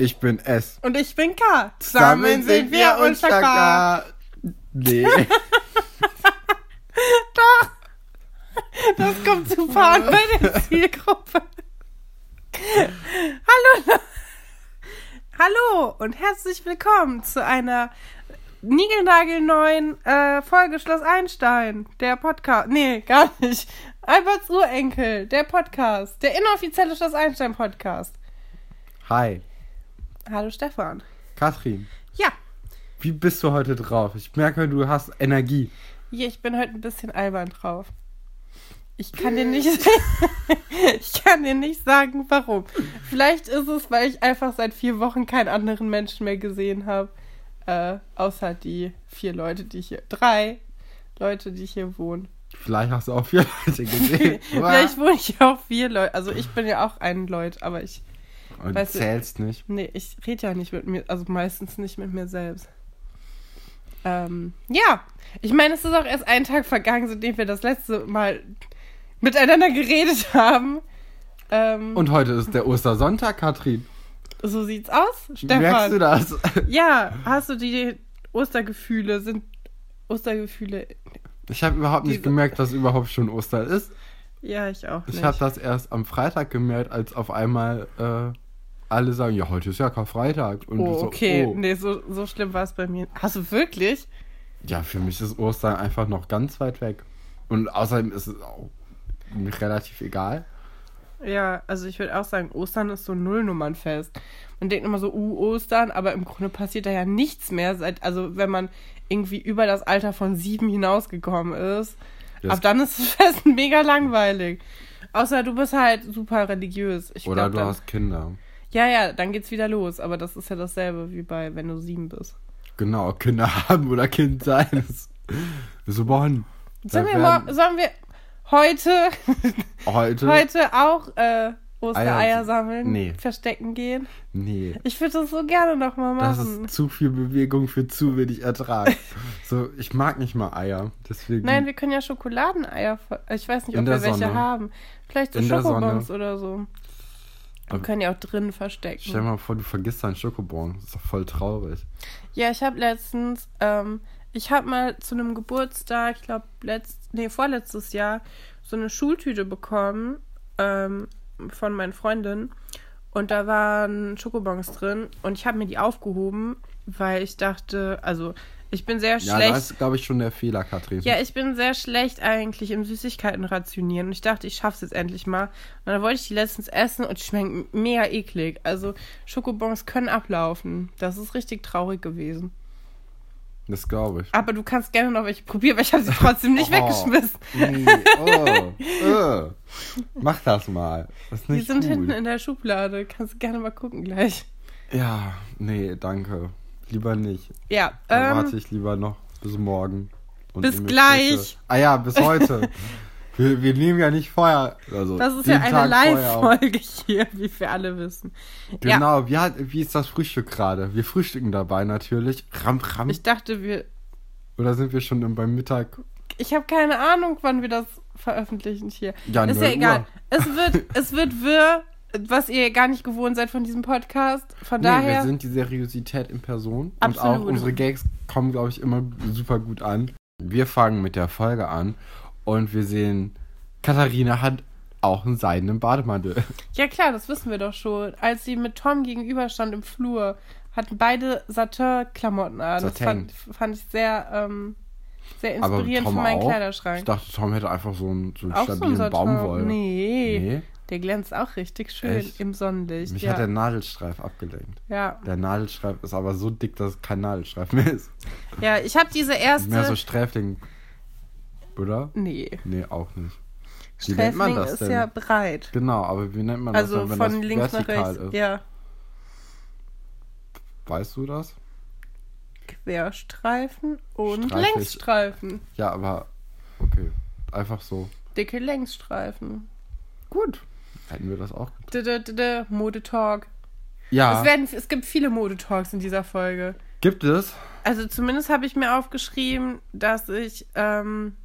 Ich bin S. Und ich bin K. Zusammen sind wir unschlagbar. Nee. Doch. Das kommt zu fahren bei der Zielgruppe. Hallo. Hallo und herzlich willkommen zu einer niegelnagelneuen äh, Folge Schloss Einstein. Der Podcast. Nee, gar nicht. Alberts Urenkel. Der Podcast. Der inoffizielle Schloss Einstein Podcast. Hi. Hallo Stefan. Katrin, Ja. wie bist du heute drauf? Ich merke, du hast Energie. Hier, ich bin heute ein bisschen albern drauf. Ich kann dir nicht, ich kann dir nicht sagen, warum. Vielleicht ist es, weil ich einfach seit vier Wochen keinen anderen Menschen mehr gesehen habe, äh, außer die vier Leute, die hier, drei Leute, die hier wohnen. Vielleicht hast du auch vier Leute gesehen. Vielleicht wohne ich auch vier Leute. Also ich bin ja auch ein Leut, aber ich, Und du weißt du- zählst nicht. nee, ich rede ja nicht mit mir, also meistens nicht mit mir selbst. Ähm, ja, ich meine, es ist auch erst ein Tag vergangen, seitdem wir das letzte Mal miteinander geredet haben. Ähm, Und heute ist der Ostersonntag, Katrin. so sieht's aus, Stefan. Merkst du das? Ja, hast du die Ostergefühle? Sind Ostergefühle? Ich habe überhaupt nicht gemerkt, dass überhaupt schon Ostern ist. Ja, ich auch nicht. Ich habe das erst am Freitag gemerkt, als auf einmal äh, alle sagen, ja, heute ist ja Karfreitag. Und Oh, so, okay. oh. Nee, so, so schlimm war es bei mir. Hast du wirklich? Ja, für mich ist Ostern einfach noch ganz weit weg. Und außerdem ist es auch relativ egal. Ja, also ich würde auch sagen, Ostern ist so ein Nullnummernfest. Man denkt immer so, uh, Ostern, aber im Grunde passiert da ja nichts mehr, seit, also wenn man irgendwie über das Alter von sieben hinausgekommen ist. Das- ab dann ist das Fest mega langweilig. Außer du bist halt super religiös. Ich Oder glaub, du dann, hast Kinder. Ja, ja, dann geht's wieder los. Aber das ist ja dasselbe wie bei, wenn du sieben bist. Genau, Kinder haben oder Kind sein. Ist Bonn. Sollen wir, sollen wir heute, heute? heute auch äh, Ostereier Eier- sammeln? Nee. Verstecken gehen? Nee. Ich würde das so gerne noch mal Das machen. ist zu viel Bewegung für zu wenig Ertrag. so, ich mag nicht mal Eier. Deswegen. Nein, wir können ja Schokoladeneier. Ich weiß nicht, ob wir welche Sonne. haben. Vielleicht so Schokobons oder so. Wir Aber- können ja auch drinnen Stell verstecken. dir mal vor, du vergisst deinen Schokobon. Das ist doch voll traurig. Ja, ich habe letztens, ähm, ich habe mal zu einem Geburtstag, ich glaube, letzt, nee, vorletztes Jahr, so eine Schultüte bekommen ähm, von meinen Freundinnen. Und da waren Schokobons drin. Und ich habe mir die aufgehoben, weil ich dachte, also ich bin sehr Ja, schlecht. das ist, glaube ich, schon der Fehler, Katrin. Ja, ich bin sehr schlecht eigentlich im Süßigkeiten rationieren. Und ich dachte, ich schaff's jetzt endlich mal. Und dann wollte ich die letztens essen und die schmecken mega eklig. Also Schokobons können ablaufen. Das ist richtig traurig gewesen. Das glaube ich. Aber du kannst gerne noch welche probieren, weil ich habe sie trotzdem nicht Oh. weggeschmissen. Nee, oh, oh. Mach das mal. Das Die sind gut. hinten in der Schublade. Kannst du gerne mal gucken gleich. Ja, nee, danke. Lieber nicht. Ja, Dann ähm, warte ich lieber noch bis morgen. bis gleich. Ah ja, bis heute. wir, wir nehmen ja nicht vorher. Also das ist ja eine. Live-Folge hier, wie wir alle wissen. Ja, Genau, wie, hat, wie ist das Frühstück gerade? Wir frühstücken dabei natürlich. Ram, ram. ich dachte, wir. Oder sind wir schon beim Mittag? Ich habe keine Ahnung, wann wir das veröffentlichen hier. Ja, ist 0 ja egal. Uhr. Es wird, es wird wirr, was ihr gar nicht gewohnt seid von diesem Podcast. Von Nee, wir daher. sind die Seriosität in Person. Absolut. Und auch unsere Gags kommen, glaube ich, immer super gut an. Wir fangen mit der Folge an und wir sehen, Katharina hat auch einen seidenen Bademantel. Ja, klar, das wissen wir doch schon. Als sie mit Tom gegenüberstand im Flur, hatten beide Satin-Klamotten an. Das Satin. fand, fand ich sehr, ähm, sehr inspirierend für meinen auch? Ich Kleiderschrank. dachte, Tom hätte einfach so einen, so einen auch so ein stabilen. Baumwoll. Nee, Nee? der glänzt auch richtig schön Echt? im Sonnenlicht. Mich ja. hat der Nadelstreif abgelenkt. ja. Der Nadelstreif ist aber so dick, dass es kein Nadelstreif mehr ist. ja, ich habe diese erste. Mehr so Sträfling. Oder? nee, Nee, auch nicht. Wie nennt man das ist denn? ja breit. Genau, aber wie nennt man Also das, denn, wenn von das links nach rechts. ist? Ja, Weißt du das? Querstreifen und Streifig. Längsstreifen. Ja, aber okay. Einfach so. Dicke Längsstreifen. Gut. Hätten wir das auch Modetalk. Ja, Es, werden, es gibt viele Modetalks in dieser Folge. gibt es. Also zumindest habe ich mir aufgeschrieben, dass ich ähm,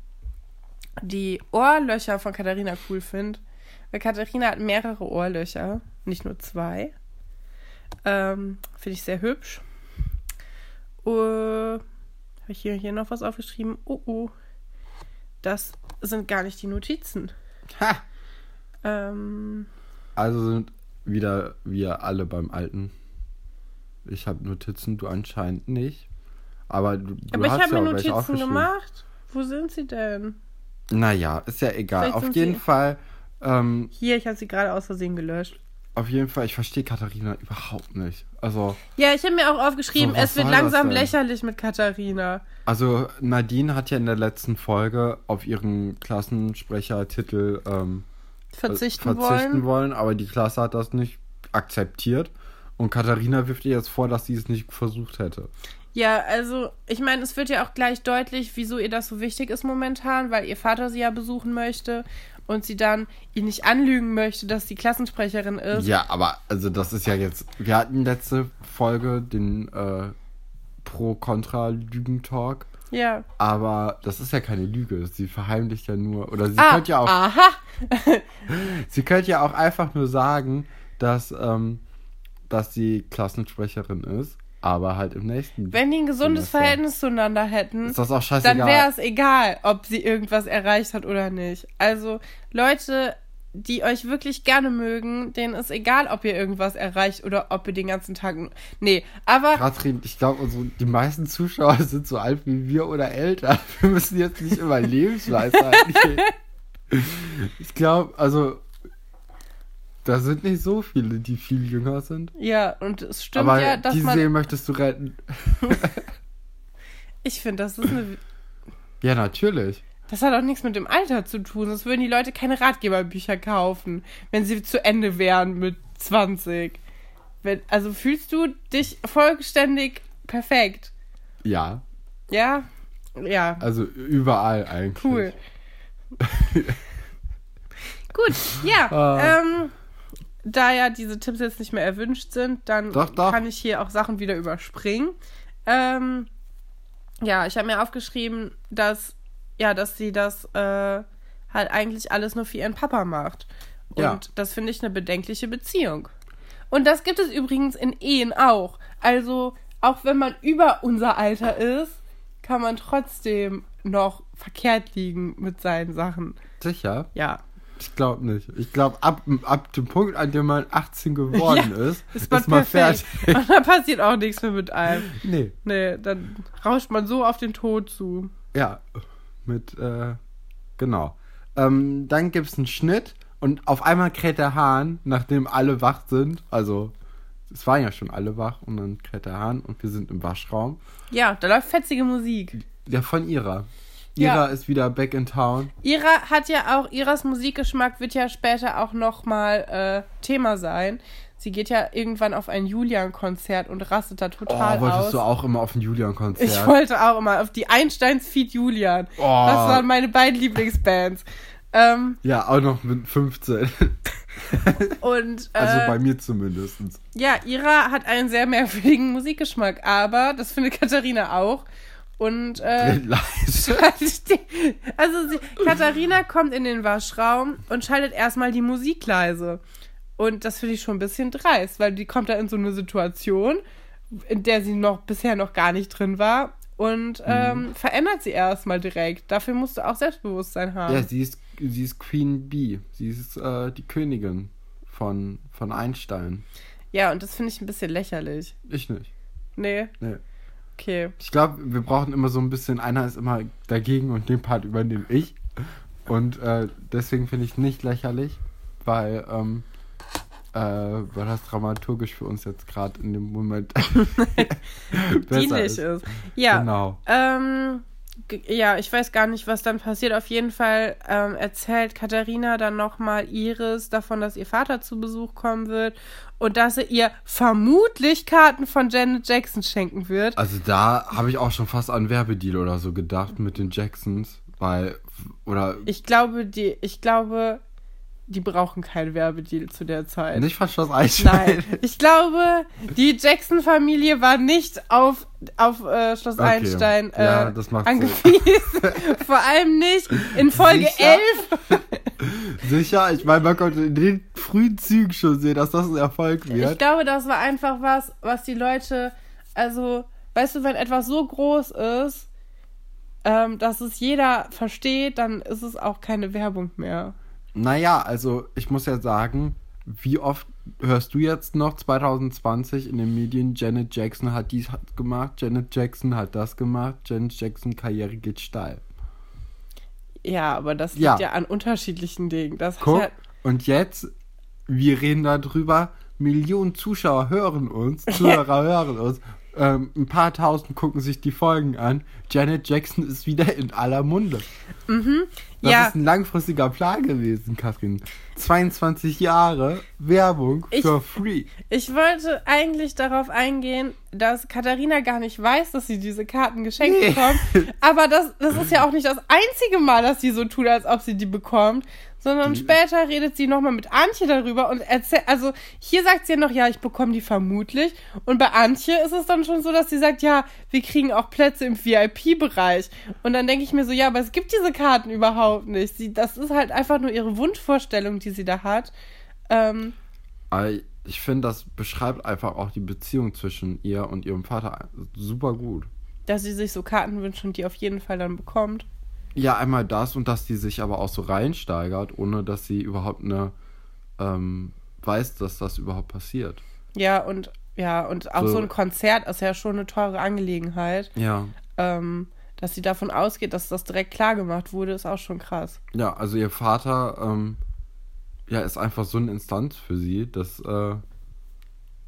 die Ohrlöcher von Katharina cool finde. Weil Katharina hat mehrere Ohrlöcher, nicht nur zwei. Ähm, finde ich sehr hübsch. Uh, habe ich hier, hier noch was aufgeschrieben? Oh, oh. Das sind gar nicht die Notizen. Ha! Ähm, Also sind wieder wir alle beim Alten. Ich habe Notizen, du anscheinend nicht. Aber du, du aber ich hast habe ja mir Notizen gemacht. Wo sind sie denn? Naja, ist ja egal. Vielleicht Auf jeden sie- Fall, ähm, Hier, ich habe sie gerade aus Versehen gelöscht. auf jeden Fall, ich verstehe Katharina überhaupt nicht. Also, Ja, ich habe mir auch aufgeschrieben, So, es wird langsam lächerlich mit Katharina. also Nadine hat ja in der letzten Folge auf ihren Klassensprechertitel ähm, Verzichten, verzichten wollen. wollen, aber die Klasse hat das nicht akzeptiert. Und Katharina wirft ihr jetzt vor, dass sie es nicht versucht hätte. Ja, also ich meine, es wird ja auch gleich deutlich, wieso ihr das so wichtig ist momentan, weil ihr Vater sie ja besuchen möchte und sie dann ihn nicht anlügen möchte, dass sie Klassensprecherin ist. Ja, aber also das ist ja jetzt. Wir hatten letzte Folge den äh, Pro-Kontra-Lügen-Talk. Ja. Aber das ist ja keine Lüge. Sie verheimlicht ja nur. Oder sie Ah, könnte ja auch. aha. Sie könnte ja auch einfach nur sagen, dass, ähm, dass sie Klassensprecherin ist, aber halt im nächsten. Wenn die ein gesundes Semester. Verhältnis zueinander hätten, Ist das auch dann wäre es egal, ob sie irgendwas erreicht hat oder nicht. Also Leute, die euch wirklich gerne mögen, denen ist egal, ob ihr irgendwas erreicht oder ob ihr den ganzen Tag. Nee, aber Katrin, ich glaube, also die meisten Zuschauer sind so alt wie wir oder älter. Wir müssen jetzt nicht immer Lebensweisheiten reden. Ich glaube, also da sind nicht so viele, die viel jünger sind. ja, und es stimmt Aber ja, dass die man. Seele möchtest du retten. Ich finde, das ist eine. Ja, natürlich. Das hat auch nichts mit dem Alter zu tun, sonst würden die Leute keine Ratgeberbücher kaufen, wenn sie zu Ende wären mit 20. Wenn, also fühlst du dich vollständig perfekt? Ja, Ja? Ja. also überall eigentlich. Cool. Gut, ja. Ah. Ähm, da ja diese Tipps jetzt nicht mehr erwünscht sind, dann Doch, doch. kann ich hier auch Sachen wieder überspringen. Ähm, ja, ich habe mir aufgeschrieben, dass ja, dass sie das äh, halt eigentlich alles nur für ihren Papa macht. Und Ja. das finde ich eine bedenkliche Beziehung. Und das gibt es übrigens in Ehen auch. Also, auch wenn man über unser Alter ist, kann man trotzdem noch verkehrt liegen mit seinen Sachen. Sicher? Ja. Ich glaube nicht. Ich glaube, ab, ab dem Punkt, an dem man 18 geworden Ja, ist, Ist ist man, man perfekt. fertig. Und dann passiert auch nichts mehr mit einem. Nee, Nee, dann rauscht man so auf den Tod zu. ja. Mit, äh, genau. Ähm, dann gibt es einen Schnitt und auf einmal kräht der Hahn, nachdem alle wach sind. Also, es waren ja schon alle wach und dann kräht der Hahn und wir sind im Waschraum. Ja, da läuft fetzige Musik. Der von Ira. Ja. Ist wieder back in town. Ira hat ja auch, Iras Musikgeschmack wird ja später auch nochmal äh, Thema sein. Sie geht ja irgendwann auf ein Julian-Konzert und rastet da Oh, total wolltest aus. du auch immer auf ein Julian-Konzert? ich wollte auch immer auf die Einsteins Feed Julian. Oh. Das waren meine beiden Lieblingsbands. Ähm, Ja, auch noch mit 15. und äh, Also bei mir zumindest. Ja, Ira hat einen sehr merkwürdigen Musikgeschmack, aber das findet Katharina auch. Und äh, leise. also sie, Katharina kommt in den Waschraum und schaltet erstmal die Musik leise. Und das finde ich schon ein bisschen dreist, weil die kommt da in so eine Situation, in der sie noch bisher noch gar nicht drin war und ähm, verändert sie erstmal direkt. Dafür musst du auch Selbstbewusstsein haben. Ja, sie ist, sie ist Queen Bee. Sie ist äh, die Königin von, von Einstein. Ja, und das finde ich ein bisschen lächerlich. Ich nicht. Nee, Nee. Okay. Ich glaube, wir brauchen immer so ein bisschen, einer ist immer dagegen und den Part übernehme ich. Und äh, deswegen finde ich nicht lächerlich, weil, ähm, äh, weil das dramaturgisch für uns jetzt gerade in dem Moment Dienlich ist. ist. Ja. Genau. Ähm, ja, ich weiß gar nicht, was dann passiert. Auf jeden Fall ähm, erzählt Katharina dann nochmal Iris davon, dass ihr Vater zu Besuch kommen wird und dass er ihr vermutlich Karten von Janet Jackson schenken wird. Also da habe ich auch schon fast an Werbedeal oder so gedacht mit den Jacksons, weil, oder, Ich glaube, die, ich glaube, die brauchen kein Werbedeal zu der Zeit. Nicht von Schloss Einstein. Nein, ich glaube, die Jackson-Familie war nicht auf, auf äh, Schloss Okay. Einstein äh, Ja, das macht angewiesen. Vor allem nicht in Folge Sicher? 11. Sicher, ich meine, man konnte in den frühen Zügen schon sehen, dass das ein Erfolg Ich wird. glaube, das war einfach was, was die Leute, also, weißt du, wenn etwas so groß ist, ähm, dass es jeder versteht, dann ist es auch keine Werbung mehr. Naja, also ich muss ja sagen, wie oft hörst du jetzt noch 2020 in den Medien, Janet Jackson hat dies gemacht, Janet Jackson hat das gemacht, Janet Jackson Karriere geht steil. Ja, aber das liegt Ja. ja, an unterschiedlichen Dingen. Das Guck, hat und jetzt, wir reden darüber, Millionen Zuschauer hören uns, Zuhörer hören uns, ähm, ein paar tausend gucken sich die Folgen an. Janet Jackson ist wieder in aller Munde. Das ja. ist ein langfristiger Plan gewesen, Katrin. 22 Jahre Werbung Ich- für free. Ich wollte eigentlich darauf eingehen, dass Katharina gar nicht weiß, dass sie diese Karten geschenkt Nee. bekommt. Aber das, das ist ja auch nicht das einzige Mal, dass sie so tut, als ob sie die bekommt. Sondern später redet sie nochmal mit Antje darüber und erzählt, also hier sagt sie ja noch, ja, ich bekomme die vermutlich. Und bei Antje ist es dann schon so, dass sie sagt, ja, wir kriegen auch Plätze im VIP-Bereich. Und dann denke ich mir so, ja, aber es gibt diese Karten überhaupt nicht. Sie, das ist halt einfach nur ihre Wunschvorstellung, die sie da hat. Ähm, ich finde, das beschreibt einfach auch die Beziehung zwischen ihr und ihrem Vater super gut. dass sie sich so Karten wünscht und die auf jeden Fall dann bekommt. Ja, einmal das und dass die sich aber auch so reinsteigert, ohne dass sie überhaupt eine ähm, weiß, dass das überhaupt passiert. Ja, und ja, und auch So. so, ein Konzert ist ja schon eine teure Angelegenheit. Ja. Ähm, dass sie davon ausgeht, dass das direkt klar gemacht wurde, ist auch schon krass. Ja, also ihr Vater, ähm, ja, ist einfach so eine Instanz für sie, dass, äh,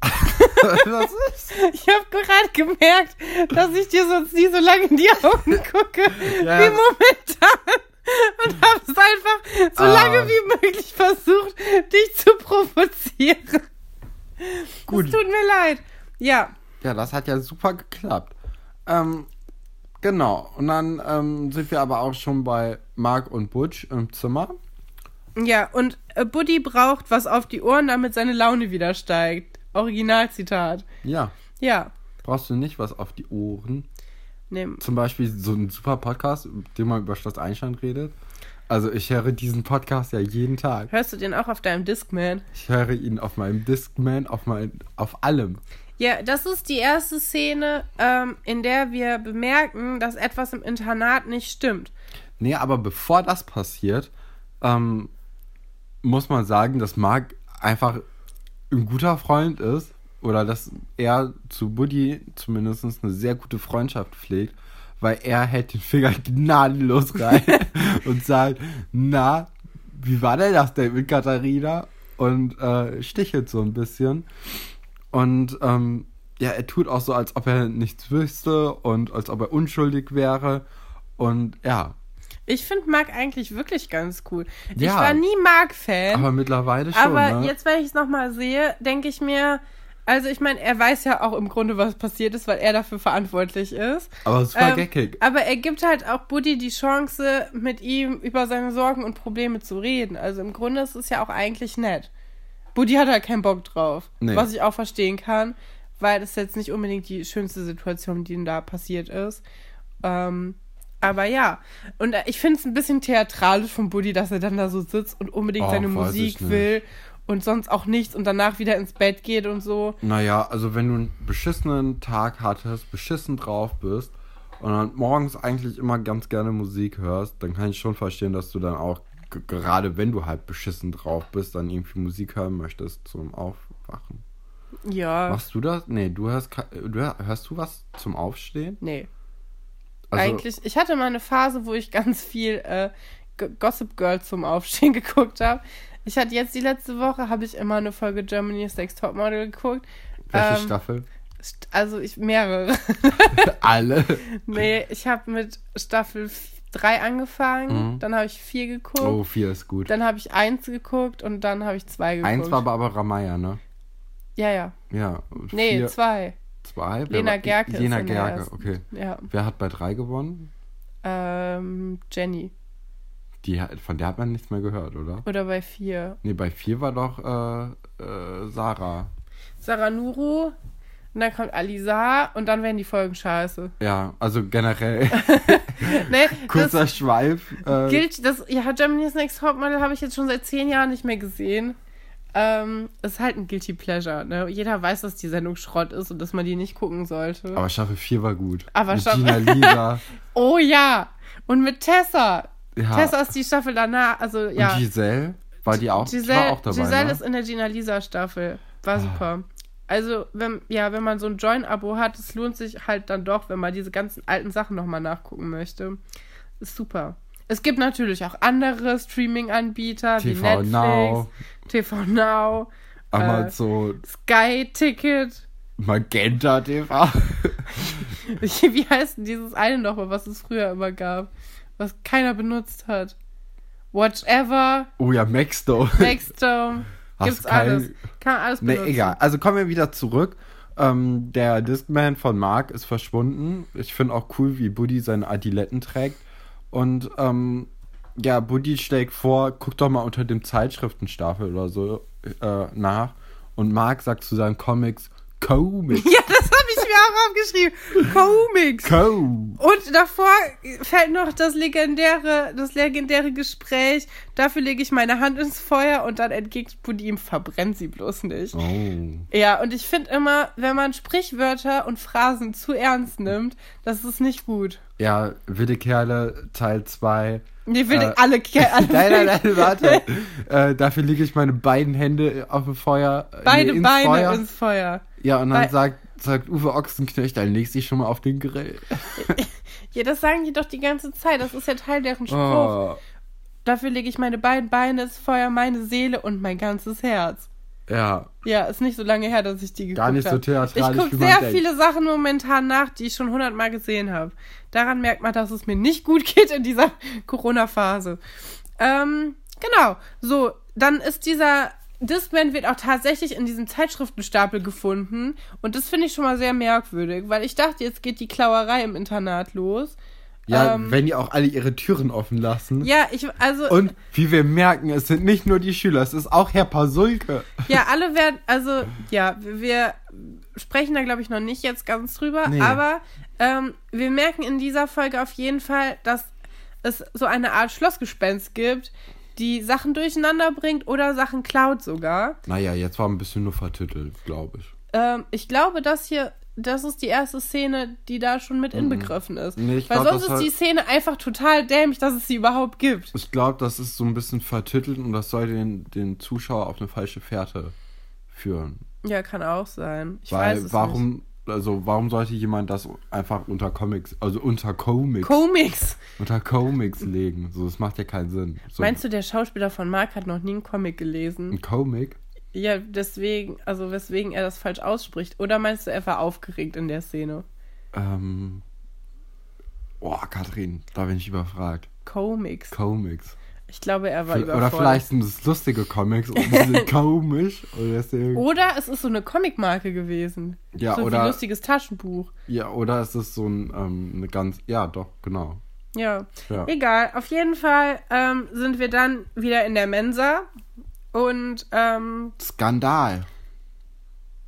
was ist? Ich habe gerade gemerkt, dass ich dir sonst nie so lange in die Augen gucke Ja. wie momentan. Und habe es einfach so Ah. lange wie möglich versucht, dich zu provozieren. Gut. Es tut mir leid. Ja, Ja, das hat ja super geklappt. Ähm, genau. Und dann ähm, sind wir aber auch schon bei Mark und Butch im Zimmer. Ja, und äh, Buddy braucht was auf die Ohren, damit seine Laune wieder steigt. Originalzitat. Ja. Ja. Brauchst du nicht was auf die Ohren? Nee. Zum Beispiel so ein super Podcast, den man über Schloss Einstein redet. Also ich höre diesen Podcast ja jeden Tag. Hörst du den auch auf deinem Discman? Ich höre ihn auf meinem Discman, auf mein, auf allem. Ja, das ist die erste Szene, ähm, in der wir bemerken, dass etwas im Internat nicht stimmt. Nee, aber bevor das passiert, ähm, muss man sagen, dass Mark einfach ein guter Freund ist oder dass er zu Buddy zumindest eine sehr gute Freundschaft pflegt, weil er hält den Finger gnadenlos rein und sagt, na, wie war denn das denn mit Katharina? Und äh, stichelt so ein bisschen. Und ähm, ja, er tut auch so, als ob er nichts wüsste und als ob er unschuldig wäre. Und ja, Ich finde Mark eigentlich wirklich ganz cool. Ich Ja. war nie Mark-Fan. aber mittlerweile schon. Aber ne? jetzt, wenn ich es nochmal sehe, denke ich mir, also ich meine, er weiß ja auch im Grunde, was passiert ist, weil er dafür verantwortlich ist. aber super Ähm, geckig. Aber er gibt halt auch Buddy die Chance, mit ihm über seine Sorgen und Probleme zu reden. Also im Grunde ist es ja auch eigentlich nett. Buddy hat halt keinen Bock drauf. Nee. Was ich auch verstehen kann, weil das jetzt nicht unbedingt die schönste Situation, die ihm da passiert ist. Ähm, aber ja. Und äh, ich finde es ein bisschen theatralisch von Buddy, dass er dann da so sitzt und unbedingt Oh, seine Musik will und sonst auch nichts und danach wieder ins Bett geht und so. Naja, also wenn du einen beschissenen Tag hattest, beschissen drauf bist und dann morgens eigentlich immer ganz gerne Musik hörst, dann kann ich schon verstehen, dass du dann auch, gerade wenn du halt beschissen drauf bist, dann irgendwie Musik hören möchtest zum Aufwachen. Ja. Machst du das? Nee, du hörst, du hör- hörst du was zum Aufstehen? Nee. Also, Eigentlich, ich hatte mal eine Phase, wo ich ganz viel äh, Gossip Girl zum Aufstehen geguckt habe. Ich hatte jetzt die letzte Woche, habe ich immer eine Folge Germany's Next Topmodel geguckt. welche ähm, Staffel? St- Also ich mehrere. Alle. nee, ich habe mit Staffel 3 angefangen, Mhm. dann habe ich 4 geguckt, Oh, vier ist gut. dann habe ich 1 geguckt und dann habe ich 2 geguckt. Eins war aber, aber Ramaya, ne? Ja, ja. Ja. Nee, vier- 2. zwei. Wer Lena war- Gerke ist Lena Gerke, okay. Ja. Wer hat bei drei gewonnen? Ähm, Jenny. Die, von der hat man nichts mehr gehört, oder? Oder bei vier. Nee, bei vier war doch äh, äh, Sarah. Sarah Nuru. Und dann kommt Alisa und dann werden die Folgen scheiße. Ja, also generell. Ne, Kurzer Schweif. Äh, gilt, das, ja, Germany's Next Topmodel habe ich jetzt schon seit zehn Jahren nicht mehr gesehen. Ähm, ist halt ein Guilty Pleasure, ne? Jeder weiß, dass die Sendung Schrott ist und dass man die nicht gucken sollte. aber Staffel 4 war gut. Aber Mit Staffel- Gina Lisa. oh ja! Und mit Tessa. Ja. Tessa ist die Staffel danach, also ja. Und Giselle? War die auch, Giselle, war auch dabei, Giselle ne? Ah. ist in der Gina Lisa Staffel. War super. Also, wenn, ja, wenn man so ein Join-Abo hat, es lohnt sich halt dann doch, wenn man diese ganzen alten Sachen nochmal nachgucken möchte. Ist super. Es gibt natürlich auch andere Streaming-Anbieter wie TV Netflix, Now. TV Now, äh, Amazon, Sky Ticket. Magenta TV. Wie heißt denn dieses eine nochmal, was es früher immer gab, was keiner benutzt hat? Whatever, Oh ja, Maxdome. Nextdome, Hast gibt's kein- alles. Kann alles Nee, benutzen. egal. Also kommen wir wieder zurück. Ähm, der Discman von Mark ist verschwunden. Ich finde auch cool, wie Buddy seine Adiletten trägt. Und ähm, ja, Buddy schlägt vor, guck doch mal unter dem Zeitschriftenstapel oder so äh, nach. Und Mark sagt zu seinen Comics, Comics. Ja, das ich mir auch aufgeschrieben. Comics. Co. Und davor fällt noch das legendäre, das legendäre Gespräch. Dafür lege ich meine Hand ins Feuer und dann entgegnet Buddy ihm, verbrennt sie bloß nicht. Oh. Ja, und ich finde immer, wenn man Sprichwörter und Phrasen zu ernst nimmt, das ist nicht gut. Ja, Wilde Kerle Teil 2. Nee, will Äh, alle, Ke- alle Nein, nein, nein, warte. äh, dafür lege ich meine beiden Hände auf dem Feuer. äh, Beide nee, ins Beine Feuer. ins Feuer. Ja, und dann Bei- sagt, sagt Uwe Ochsenknecht, dann legst du dich schon mal auf den Grill. Ja, das sagen die doch die ganze Zeit. Das ist ja Teil deren Spruch. Oh. Dafür lege ich meine beiden Beine ins Feuer, meine Seele und mein ganzes Herz. Ja, Ja, ist nicht so lange her, dass ich die geguckt gar nicht so habe. theatralisch, Ich gucke sehr denkt. viele Sachen momentan nach, die ich schon hundertmal gesehen habe. Daran merkt man, dass es mir nicht gut geht in dieser Corona-Phase. Ähm, genau. So, dann ist dieser Discman wird auch tatsächlich in diesem Zeitschriftenstapel gefunden. Und das finde ich schon mal sehr merkwürdig, weil ich dachte, jetzt geht die Klauerei im Internat los. Ja, ähm, wenn die auch alle ihre Türen offen lassen. Ja, ich, also. Und wie wir merken, es sind nicht nur die Schüler, es ist auch Herr Pasulke. Ja, alle werden, also ja, wir, sprechen da glaube ich noch nicht jetzt ganz drüber, Nee. aber ähm, wir merken in dieser Folge auf jeden Fall, dass es so eine Art Schlossgespenst gibt, die Sachen durcheinander bringt oder Sachen klaut sogar. Naja, jetzt war ein bisschen nur vertüttelt, glaube ich. Ähm, ich glaube, das hier, das ist die erste Szene, die da schon mit inbegriffen ist. Nee, ich Weil glaub, sonst ist die hat- Szene einfach total dämlich, dass es sie überhaupt gibt. Ich glaube, das ist so ein bisschen vertüttelt und das soll den, den Zuschauer auf eine falsche Fährte führen. Ja, kann auch sein. Ich weiß Weil es warum, nicht. Also warum sollte jemand das einfach unter Comics, also unter Comics, Comics. unter Comics legen? So, das macht ja keinen Sinn. So, Meinst du, der Schauspieler von Mark hat noch nie einen Comic gelesen? ein Comic? Ja, deswegen, also weswegen er das falsch ausspricht. Oder meinst du, er war aufgeregt in der Szene? Ähm. Boah, Katrin, da bin ich überfragt. Comics. Comics. Ich glaube, er war Oder vielleicht sind es lustige Comics und die sind komisch. Oder deswegen, Oder es ist so eine Comicmarke gewesen. Ja, so oder- ein lustiges Taschenbuch. Ja, oder ist es so ein, ähm, eine ganz. Ja, doch, genau. Ja. Ja. Egal. Auf jeden Fall ähm, sind wir dann wieder in der Mensa. Und ähm, Skandal.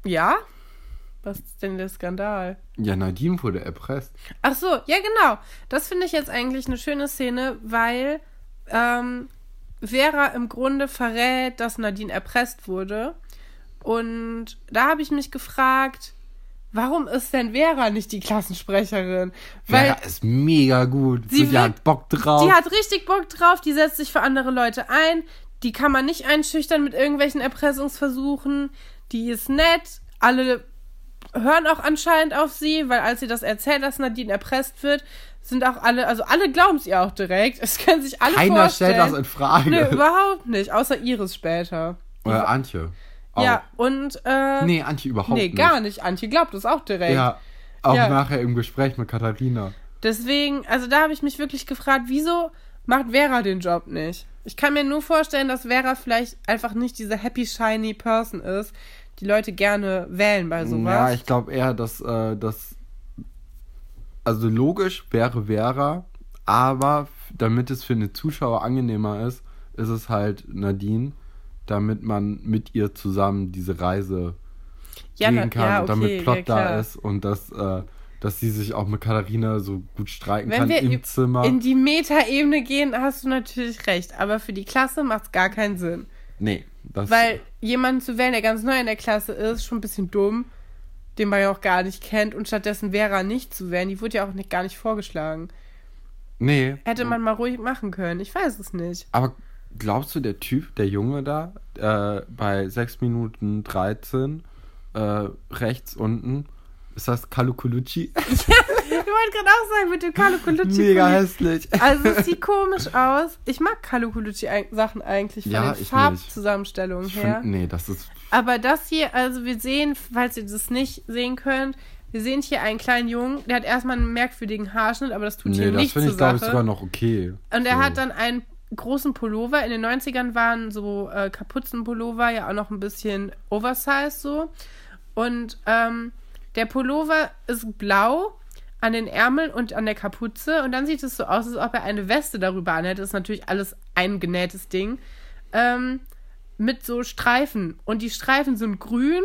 ja. Was ist denn der Skandal? Ja, Nadine wurde erpresst. Ach so, ja genau. Das finde ich jetzt eigentlich eine schöne Szene, weil ähm, Vera im Grunde verrät, dass Nadine erpresst wurde. Und da habe ich mich gefragt, warum ist denn Vera nicht die Klassensprecherin? Weil Vera ist mega gut. Sie Sie, hat Bock drauf. die hat richtig Bock drauf, die setzt sich für andere Leute ein, die kann man nicht einschüchtern mit irgendwelchen Erpressungsversuchen, die ist nett, alle hören auch anscheinend auf sie, weil als sie das erzählt, dass Nadine erpresst wird, sind auch alle, also alle glauben es ihr auch direkt. Es können sich alle Keiner vorstellen. stellt das in Frage. Nö, überhaupt nicht, außer Iris später. Oder Antje. Auch. Ja, und äh, Nee, Antje überhaupt nee, nicht. gar nicht. Antje glaubt es auch direkt. Ja, auch Ja. nachher im Gespräch mit Katharina. Deswegen, also da habe ich mich wirklich gefragt, wieso macht Vera den Job nicht? Ich kann mir nur vorstellen, dass Vera vielleicht einfach nicht diese happy, shiny Person ist, die Leute gerne wählen bei sowas. Ja, ich glaube eher, dass äh, das. Also logisch wäre Vera, Aber damit es für eine Zuschauer angenehmer ist, ist es halt Nadine, damit man mit ihr zusammen diese Reise Ja, gehen kann ja, und damit okay, Plot ja, da ist und dass, äh, dass sie sich auch mit Katharina so gut streiten Wenn kann wir im Zimmer. In die Metaebene gehen, hast du natürlich recht. Aber für die Klasse macht es gar keinen Sinn. nee, das Weil jemanden zu wählen, der ganz neu in der Klasse ist, schon ein bisschen dumm, den man ja auch gar nicht kennt. Und stattdessen Vera nicht zu wählen, die wurde ja auch nicht, gar nicht vorgeschlagen. nee. Hätte man mal ruhig machen können. Ich weiß es nicht. Aber glaubst du, der Typ, der Junge da, äh, bei 6 Minuten 13, äh, rechts unten, ist das Kalukulucci? Ich wollte gerade auch sagen, mit dem Carlo Colucci. Mega hässlich. Also es sieht komisch aus. Ich mag Carlo Colucci eig- Sachen eigentlich von Ja, den Farbzusammenstellungen her. find, nee, das ist. Aber das hier, also wir sehen, falls ihr das nicht sehen könnt, wir sehen hier einen kleinen Jungen, der hat erstmal einen merkwürdigen Haarschnitt, aber das tut Nee, hier das nichts finde zur ich, glaube ich, Sache. sogar noch okay. Und er So. hat dann einen großen Pullover. In den 90ern waren so äh, Kapuzenpullover ja auch noch ein bisschen oversized so. Und ähm, der Pullover ist blau an den Ärmeln und an der Kapuze. Und dann sieht es so aus, als ob er eine Weste darüber anhätte. Das ist natürlich alles ein genähtes Ding. Ähm, mit so Streifen. Und die Streifen sind grün,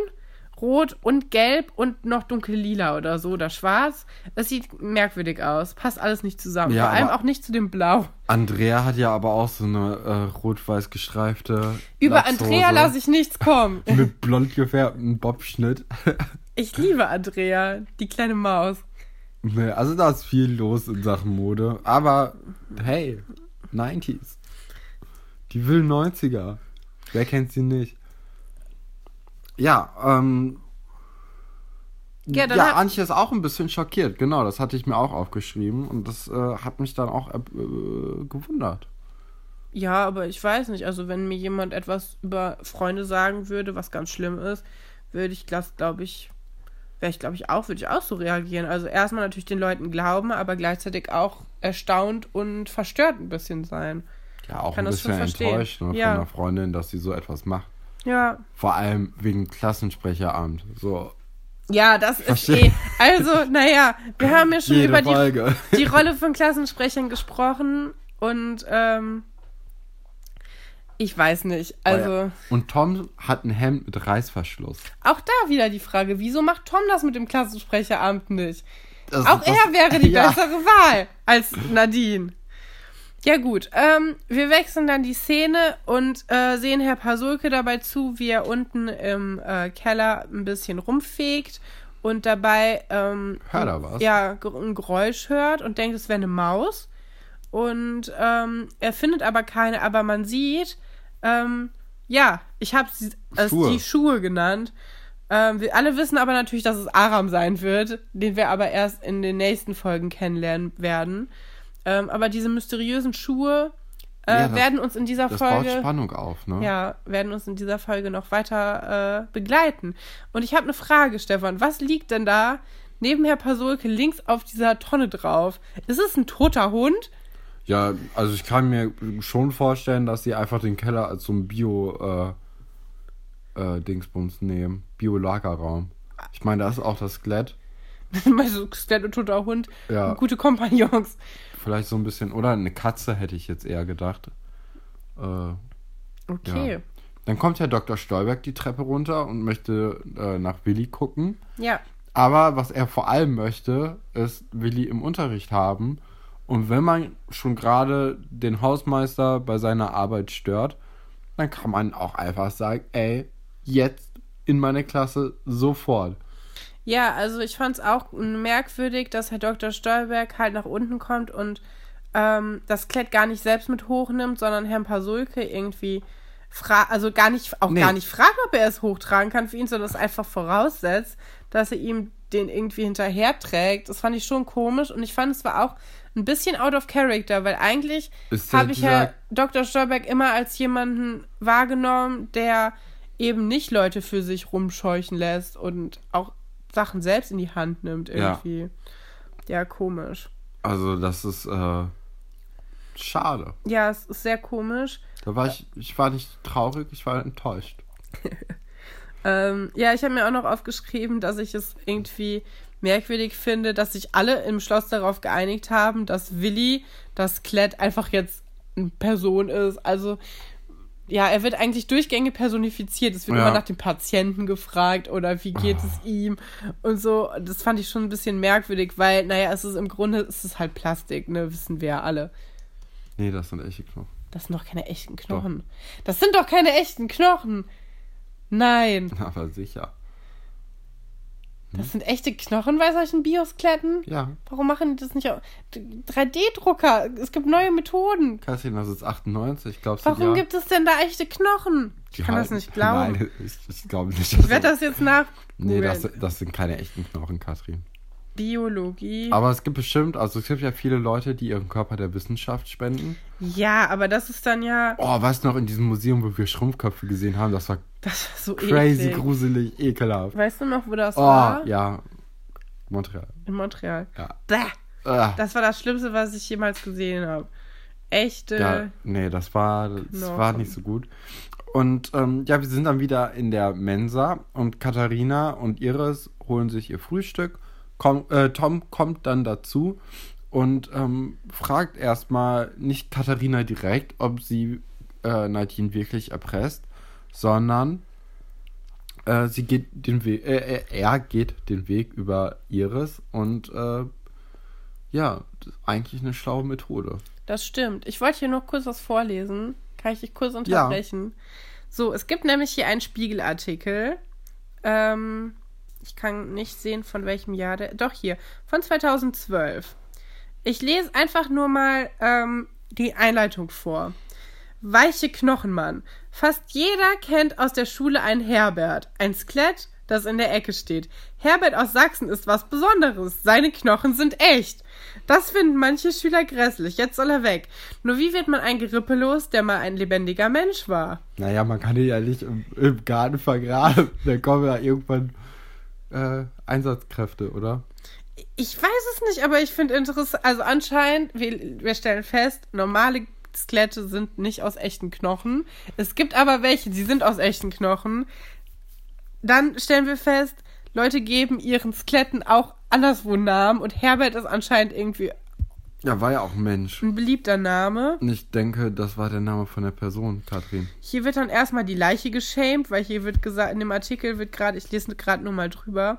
rot und gelb und noch dunkel lila oder so oder schwarz. Das sieht merkwürdig aus. Passt alles nicht zusammen. Ja, Vor allem auch nicht zu dem Blau. Andrea hat ja aber auch so eine äh, rot-weiß gestreifte. Über Latzhose Andrea lasse ich nichts kommen. Mit blond gefärbtem Bobschnitt. Ich liebe Andrea, die kleine Maus. nee, also da ist viel los in Sachen Mode. Aber hey, 90s. Die wilden 90er. Wer kennt sie nicht? Ja, ähm. Ja, Ja, dann hat- Antje ist auch ein bisschen schockiert. Genau, das hatte ich mir auch aufgeschrieben. Und das äh, hat mich dann auch äh, gewundert. Ja, aber ich weiß nicht. Also, wenn mir jemand etwas über Freunde sagen würde, was ganz schlimm ist, würde ich, glaube ich, wäre ich, glaube ich, auch, würde ich auch so reagieren. Also, erstmal natürlich den Leuten glauben, aber gleichzeitig auch erstaunt und verstört ein bisschen sein. Ja, auch Kann ein bisschen enttäuscht ne, Ja. von einer Freundin, dass sie so etwas macht. Ja. Vor allem wegen Klassensprecheramt. So, Ja, das ist eh. Also, naja, wir haben ja schon jede über die die Rolle von Klassensprechern gesprochen und ähm, ich weiß nicht. Also Oh ja. Und Tom hat ein Hemd mit Reißverschluss. auch da wieder die Frage, wieso macht Tom das mit dem Klassensprecheramt nicht? Das- Auch das- er wäre die ja. bessere Wahl als Nadine. Ja gut, ähm, wir wechseln dann die Szene und äh, sehen Herr Pasulke dabei zu, wie er unten im äh, Keller ein bisschen rumfegt und dabei ähm, Hört er was? ja ein Geräusch hört und denkt, es wäre eine Maus. Und ähm, er findet aber keine, aber man sieht, ähm, ja, ich habe es Schuhe. die Schuhe genannt. Ähm, wir alle wissen aber natürlich, dass es Aram sein wird, den wir aber erst in den nächsten Folgen kennenlernen werden. Ähm, aber diese mysteriösen Schuhe äh, Ja, das- werden uns in dieser Das baut Folge Spannung auf, ne? ja, werden uns in dieser Folge noch weiter äh, begleiten. Und ich habe eine Frage, Stefan. Was liegt denn da neben Herr Pasulke links auf dieser Tonne drauf? Ist es ein toter Hund? Ja, also ich kann mir schon vorstellen, dass sie einfach den Keller als so ein Bio äh, äh, Dingsbums nehmen. Bio-Lagerraum. Ich meine, da ist auch das Skelett. Skelett und toter Hund. Ja. Gute Kompagnons. Vielleicht so ein bisschen. Oder eine Katze hätte ich jetzt eher gedacht. Äh, Okay. Ja. dann kommt Herr Dr. Stolberg die Treppe runter und möchte äh, nach Willi gucken. Ja. Aber was er vor allem möchte, ist Willi im Unterricht haben. Und wenn man schon gerade den Hausmeister bei seiner Arbeit stört, dann kann man auch einfach sagen, ey, jetzt in meine Klasse sofort. Ja, also ich fand es auch merkwürdig, dass Herr Dr. Stolberg halt nach unten kommt und ähm, das Klett gar nicht selbst mit hochnimmt, sondern Herrn Pasulke irgendwie fra also gar nicht, auch Nee. gar nicht fragt, ob er es hochtragen kann für ihn, sondern es einfach voraussetzt, dass er ihm den irgendwie hinterher trägt. Das fand ich schon komisch und ich fand es war auch ein bisschen out of character, weil eigentlich habe ich Herr Dr. Stolberg immer als jemanden wahrgenommen, der eben nicht Leute für sich rumscheuchen lässt und auch Sachen selbst in die Hand nimmt Ja. irgendwie. Ja, komisch. Also das ist äh, schade. Ja, es ist sehr komisch. Da war ich, ich war nicht traurig, ich war enttäuscht. Ähm, ja, ich habe mir auch noch aufgeschrieben, dass ich es irgendwie merkwürdig finde, dass sich alle im Schloss darauf geeinigt haben, dass Willi das Klett einfach jetzt eine Person ist. Also, ja, er wird eigentlich durchgängig personifiziert. Es wird Ja. immer nach dem Patienten gefragt oder wie geht es ihm und so. Das fand ich schon ein bisschen merkwürdig, weil, naja, es ist im Grunde, es ist halt Plastik, ne, wissen wir ja alle. Nee, das sind echte Knochen. Das sind doch keine echten Knochen. Das sind doch keine echten Knochen. Nein, Aber sicher. Das sind echte Knochen bei solchen Bioskeletten. Ja. Warum machen die das nicht auf 3D-Drucker? Es gibt neue Methoden. Kerstin, das ist 98, glaubst du Warum ja? gibt es denn da echte Knochen? Ich kann das nicht glauben. Nein, ich, ich glaube nicht. Ich werde das jetzt nach Nee, das, das sind keine echten Knochen, Katrin. Biologie. Aber es gibt bestimmt, also es gibt ja viele Leute, die ihren Körper der Wissenschaft spenden. ja, aber das ist dann ja. Oh, weißt du noch, in diesem Museum, wo wir Schrumpfköpfe gesehen haben, das war Das war so crazy, eklig. gruselig, ekelhaft. Weißt du noch, wo das Oh, war? ja. Montreal. In Montreal. Ja. Bäh. Ah, Das war das Schlimmste, was ich jemals gesehen habe. Echte. ja, nee, das war, das Knochen. war nicht so gut. Und ähm, ja, wir sind dann wieder in der Mensa und Katharina und Iris holen sich ihr Frühstück. Komm, äh, Tom kommt dann dazu und ähm, fragt erstmal nicht Katharina direkt, ob sie äh, Nadine wirklich erpresst, sondern äh, sie geht den Weg, äh, äh, er geht den Weg über Iris und äh, ja, das ist eigentlich eine schlaue Methode. Das stimmt. Ich wollte hier noch kurz was vorlesen. Kann ich dich kurz unterbrechen? So, es gibt nämlich hier einen Spiegelartikel. Ähm, ich kann nicht sehen, von welchem Jahr der. Doch hier, von 2012. Ich lese einfach nur mal ähm, die Einleitung vor. Weiche Knochenmann. Fast jeder kennt aus der Schule einen Herbert, ein Skelett, das in der Ecke steht. Herbert aus Sachsen ist was Besonderes. Seine Knochen sind echt. Das finden manche Schüler grässlich. Jetzt soll er weg. Nur wie wird man ein Gerippe los, der mal ein lebendiger Mensch war? Naja, man kann ihn ja nicht im, im Garten vergraben. Dann kommen ja irgendwann äh, Einsatzkräfte, oder? Ich weiß es nicht, aber ich finde interessant. Also anscheinend, wir, wir stellen fest, normale Skelette sind nicht aus echten Knochen. Es gibt aber welche, die sind aus echten Knochen. Dann stellen wir fest, Leute geben ihren Skeletten auch anderswo Namen und Herbert ist anscheinend irgendwie Ja, war ja auch ein Mensch. ein beliebter Name. Und ich denke, das war der Name von der Person, Katrin. Hier wird dann erstmal die Leiche geschämt, weil hier wird gesagt, in dem Artikel wird gerade, ich lese gerade nur mal drüber,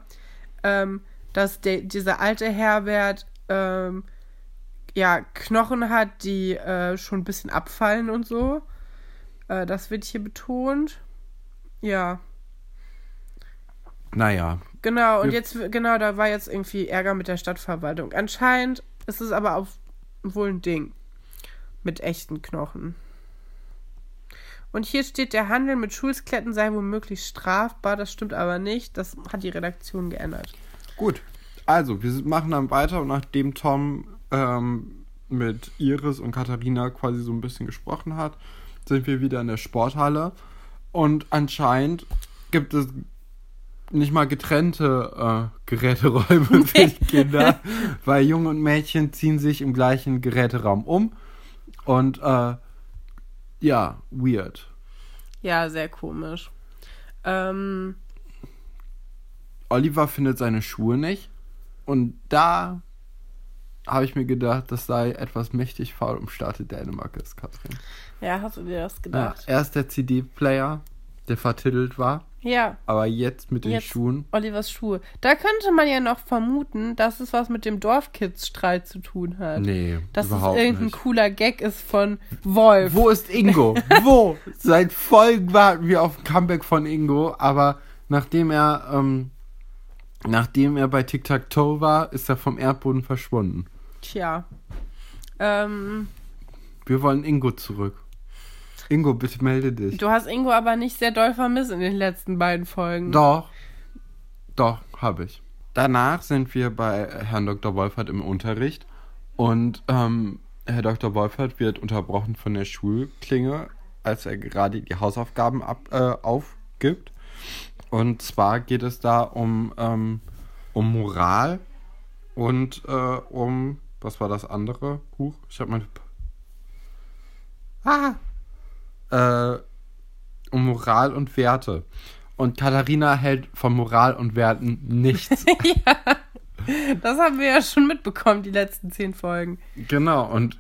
ähm, dass der, dieser alte Herbert ähm, ja Knochen hat, die äh, schon ein bisschen abfallen und so. Äh, das wird hier betont. Ja, Naja, genau. Und jetzt, genau, da war jetzt irgendwie Ärger mit der Stadtverwaltung. Anscheinend ist es aber auch wohl ein Ding mit echten Knochen. Und hier steht, der Handel mit Schulskletten sei womöglich strafbar. Das stimmt aber nicht. Das hat die Redaktion geändert. gut. Also, wir machen dann weiter und nachdem Tom ähm, mit Iris und Katharina quasi so ein bisschen gesprochen hat, sind wir wieder in der Sporthalle. Und anscheinend gibt es nicht mal getrennte äh, Geräteräume für die Kinder, weil Junge und Mädchen ziehen sich im gleichen Geräteraum um. Und äh, ja, weird. Ja, sehr komisch. Ähm, Oliver findet seine Schuhe nicht. Und da habe ich mir gedacht, das sei etwas mächtig faul um Starte Dänemark ist, Katrin. ja, hast du dir das Ja, gedacht? er ist der CD-Player, der vertitelt war, Ja, aber jetzt mit den Jetzt- Schuhen. Olivers Schuhe. Da könnte man ja noch vermuten, dass es was mit dem Dorfkids-Streit zu tun hat. Nee, Dass es überhaupt irgendein nicht. cooler Gag ist von Wolf. Wo ist Ingo? Wo? Seit Folgen warten wir auf ein Comeback von Ingo, aber nachdem er, ähm, nachdem er bei Tic Tac Toe war, ist er vom Erdboden verschwunden. Tja. Ähm, Wir wollen Ingo zurück. Ingo, bitte melde dich. du hast Ingo aber nicht sehr doll vermisst in den letzten beiden Folgen. Doch. Doch, habe ich. Danach sind wir bei Herrn Dr. Wolfert im Unterricht und ähm, Herr Dr. Wolfert wird unterbrochen von der Schulklinge, als er gerade die Hausaufgaben ab, äh, aufgibt. Und zwar geht es da um, ähm, um Moral und äh, um, was war das andere? Huch, ich habe meine... Ah! Äh, um Moral und Werte. Und Katharina hält von Moral und Werten nichts. Das haben wir ja schon mitbekommen, die letzten zehn Folgen. Genau, und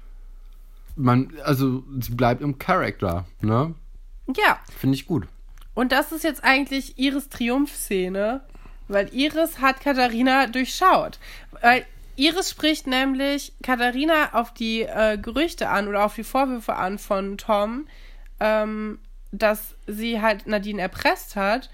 man, also sie bleibt im Charakter, ne? Ja, Finde ich gut. und das ist jetzt eigentlich Iris Triumphszene, weil Iris hat Katharina durchschaut. Weil Iris spricht nämlich Katharina auf die äh, Gerüchte an oder auf die Vorwürfe an von Tom, ähm, dass sie halt Nadine erpresst hat.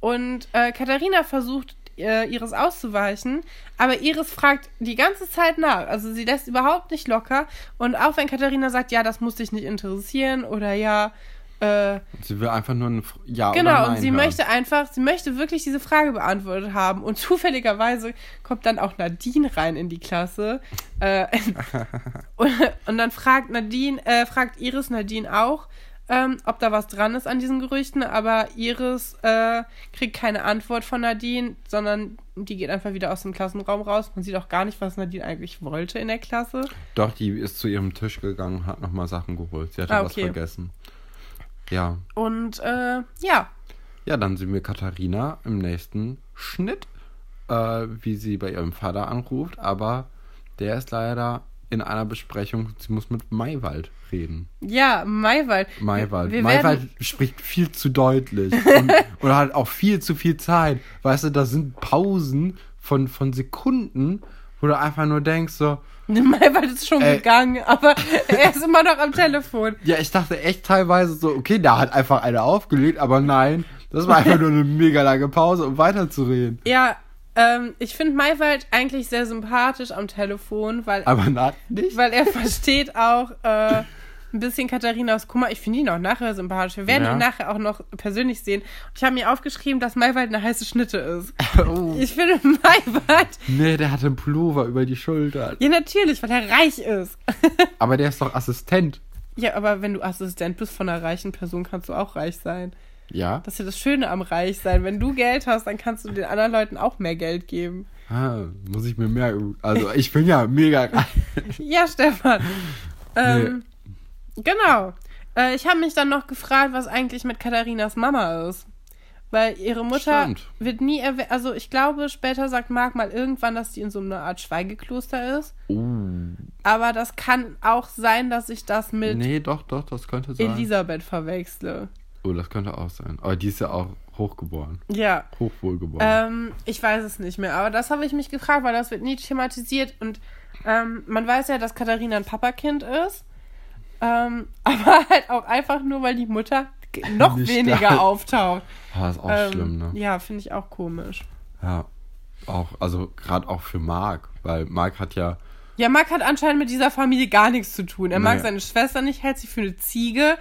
Und äh, Katharina versucht, äh, Iris auszuweichen, aber Iris fragt die ganze Zeit nach. Also sie lässt überhaupt nicht locker. Und auch wenn Katharina sagt, ja, das muss dich nicht interessieren oder ja, äh, Sie will einfach nur ein Ja oder Genau, Nein und sie hören. möchte einfach, sie möchte wirklich diese Frage beantwortet haben. Und zufälligerweise kommt dann auch Nadine rein in die Klasse. Äh, und, und dann fragt Nadine, äh, fragt Iris Nadine auch, ähm, ob da was dran ist an diesen Gerüchten, aber Iris äh, kriegt keine Antwort von Nadine, sondern die geht einfach wieder aus dem Klassenraum raus. Man sieht auch gar nicht, was Nadine eigentlich wollte in der Klasse. Doch, die ist zu ihrem Tisch gegangen hat nochmal Sachen geholt. Sie hatte Ah, was okay. vergessen. Ja. Und äh, ja, Ja, dann sehen wir Katharina im nächsten Schnitt, äh, wie sie bei ihrem Vater anruft, aber der ist leider in einer Besprechung, sie muss mit Maywald reden. ja, Maywald. Maywald. Wir Maywald werden- spricht viel zu deutlich und, und hat auch viel zu viel Zeit. Weißt du, das sind Pausen von, von Sekunden, wo du einfach nur denkst so, Maywald ist schon Ey. gegangen, aber er ist immer noch am Telefon. ja, ich dachte echt teilweise so, okay, da hat einfach einer aufgelegt, aber nein, das war einfach nur eine mega lange Pause, um weiterzureden. Ja, ähm, ich finde Maywald eigentlich sehr sympathisch am Telefon, weil, Aber nein, nicht. weil er versteht auch äh, ein bisschen Katharinas Kummer. Ich finde ihn auch nachher sympathisch. Wir werden Ja. ihn nachher auch noch persönlich sehen. Und ich habe mir aufgeschrieben, dass Maywald eine heiße Schnitte ist. Oh. Ich finde Maywald, Nee, der hatte einen Pullover über die Schulter. ja natürlich, weil er reich ist. Aber der ist doch Assistent. ja, aber wenn du Assistent bist von einer reichen Person, kannst du auch reich sein. Ja? Das ist ja das Schöne am Reich sein. Wenn du Geld hast, dann kannst du den anderen Leuten auch mehr Geld geben. Ah, muss ich mir merken. Also, ich bin ja mega reich. Ja, Stefan. Ähm, Genau. Äh, ich habe mich dann noch gefragt, was eigentlich mit Katharinas Mama ist. Weil ihre Mutter Stimmt. wird nie erwähnt. Also, ich glaube, später sagt Marc mal irgendwann, dass die in so einer Art Schweigekloster ist. Oh. Aber das kann auch sein, dass ich das mit Nee, doch, doch, das könnte sein. Elisabeth verwechsle. Oh, das könnte auch sein. Aber die ist ja auch hochgeboren. Ja. Hochwohlgeboren. Ähm, ich weiß es nicht mehr, aber das habe ich mich gefragt, weil das wird nie thematisiert und ähm, man weiß ja, dass Katharina ein Papakind ist, ähm, aber halt auch einfach nur, weil die Mutter noch Nicht weniger da. auftaucht. ah, ist auch ähm, schlimm, ne? Ja, finde ich auch komisch. Ja. Auch, also gerade auch für Marc, weil Marc hat ja. Ja, Marc hat anscheinend mit dieser Familie gar nichts zu tun. Er mag Nee. seine Schwester nicht, hält sie für eine Ziege.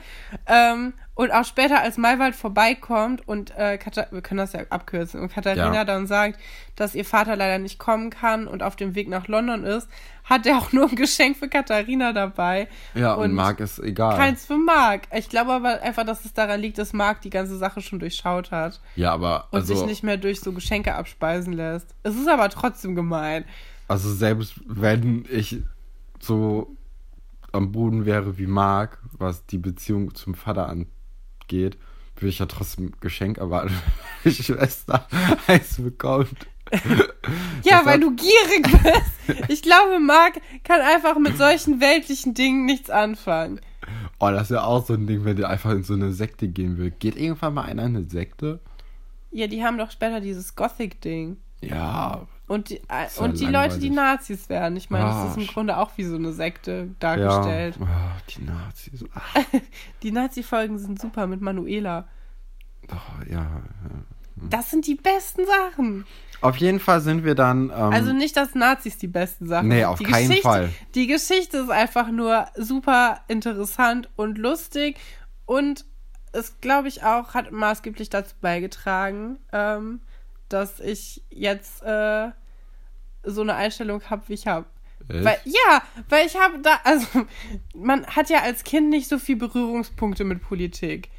Ähm, und auch später, als Maywald vorbeikommt und äh, Katha wir können das ja abkürzen, und Katharina Ja. dann sagt, dass ihr Vater leider nicht kommen kann und auf dem Weg nach London ist, hat er auch nur ein Geschenk für Katharina dabei. Ja, und, Und Marc ist egal. Keins für Marc. Ich glaube aber einfach, dass es daran liegt, dass Marc die ganze Sache schon durchschaut hat ja, aber und also, sich nicht mehr durch so Geschenke abspeisen lässt. Es ist aber trotzdem gemein. Also selbst wenn ich so am Boden wäre wie Marc, was die Beziehung zum Vater angeht, würde ich ja trotzdem Geschenk erwarten, wenn die Schwester eins bekommt. Ja, Das weil du gierig bist. Ich glaube, Marc kann einfach mit solchen weltlichen Dingen nichts anfangen. Oh, das ist ja auch so ein Ding, wenn der einfach in so eine Sekte gehen will. Geht irgendwann mal einer in eine Sekte? Ja, die haben doch später dieses Gothic-Ding. Ja. Und die, äh, ja und die Leute, die. Nazis werden. Ich meine, das Ah, ist im Grunde auch wie so eine Sekte Ja. dargestellt. Oh, die Nazis. Ah, Die Nazi-Folgen sind super mit Manuela. doch, ja. ja. Das sind die besten Sachen. Auf jeden Fall sind wir dann. Ähm, Also nicht, dass Nazis die besten Sachen Nee, sind. auf die keinen Geschichte, Fall. Die Geschichte ist einfach nur super interessant und lustig und es, glaube ich, auch hat maßgeblich dazu beigetragen, ähm, dass ich jetzt äh, so eine Einstellung habe, wie ich habe. Weil, ja, weil ich habe da, also man hat ja als Kind nicht so viel Berührungspunkte mit Politik.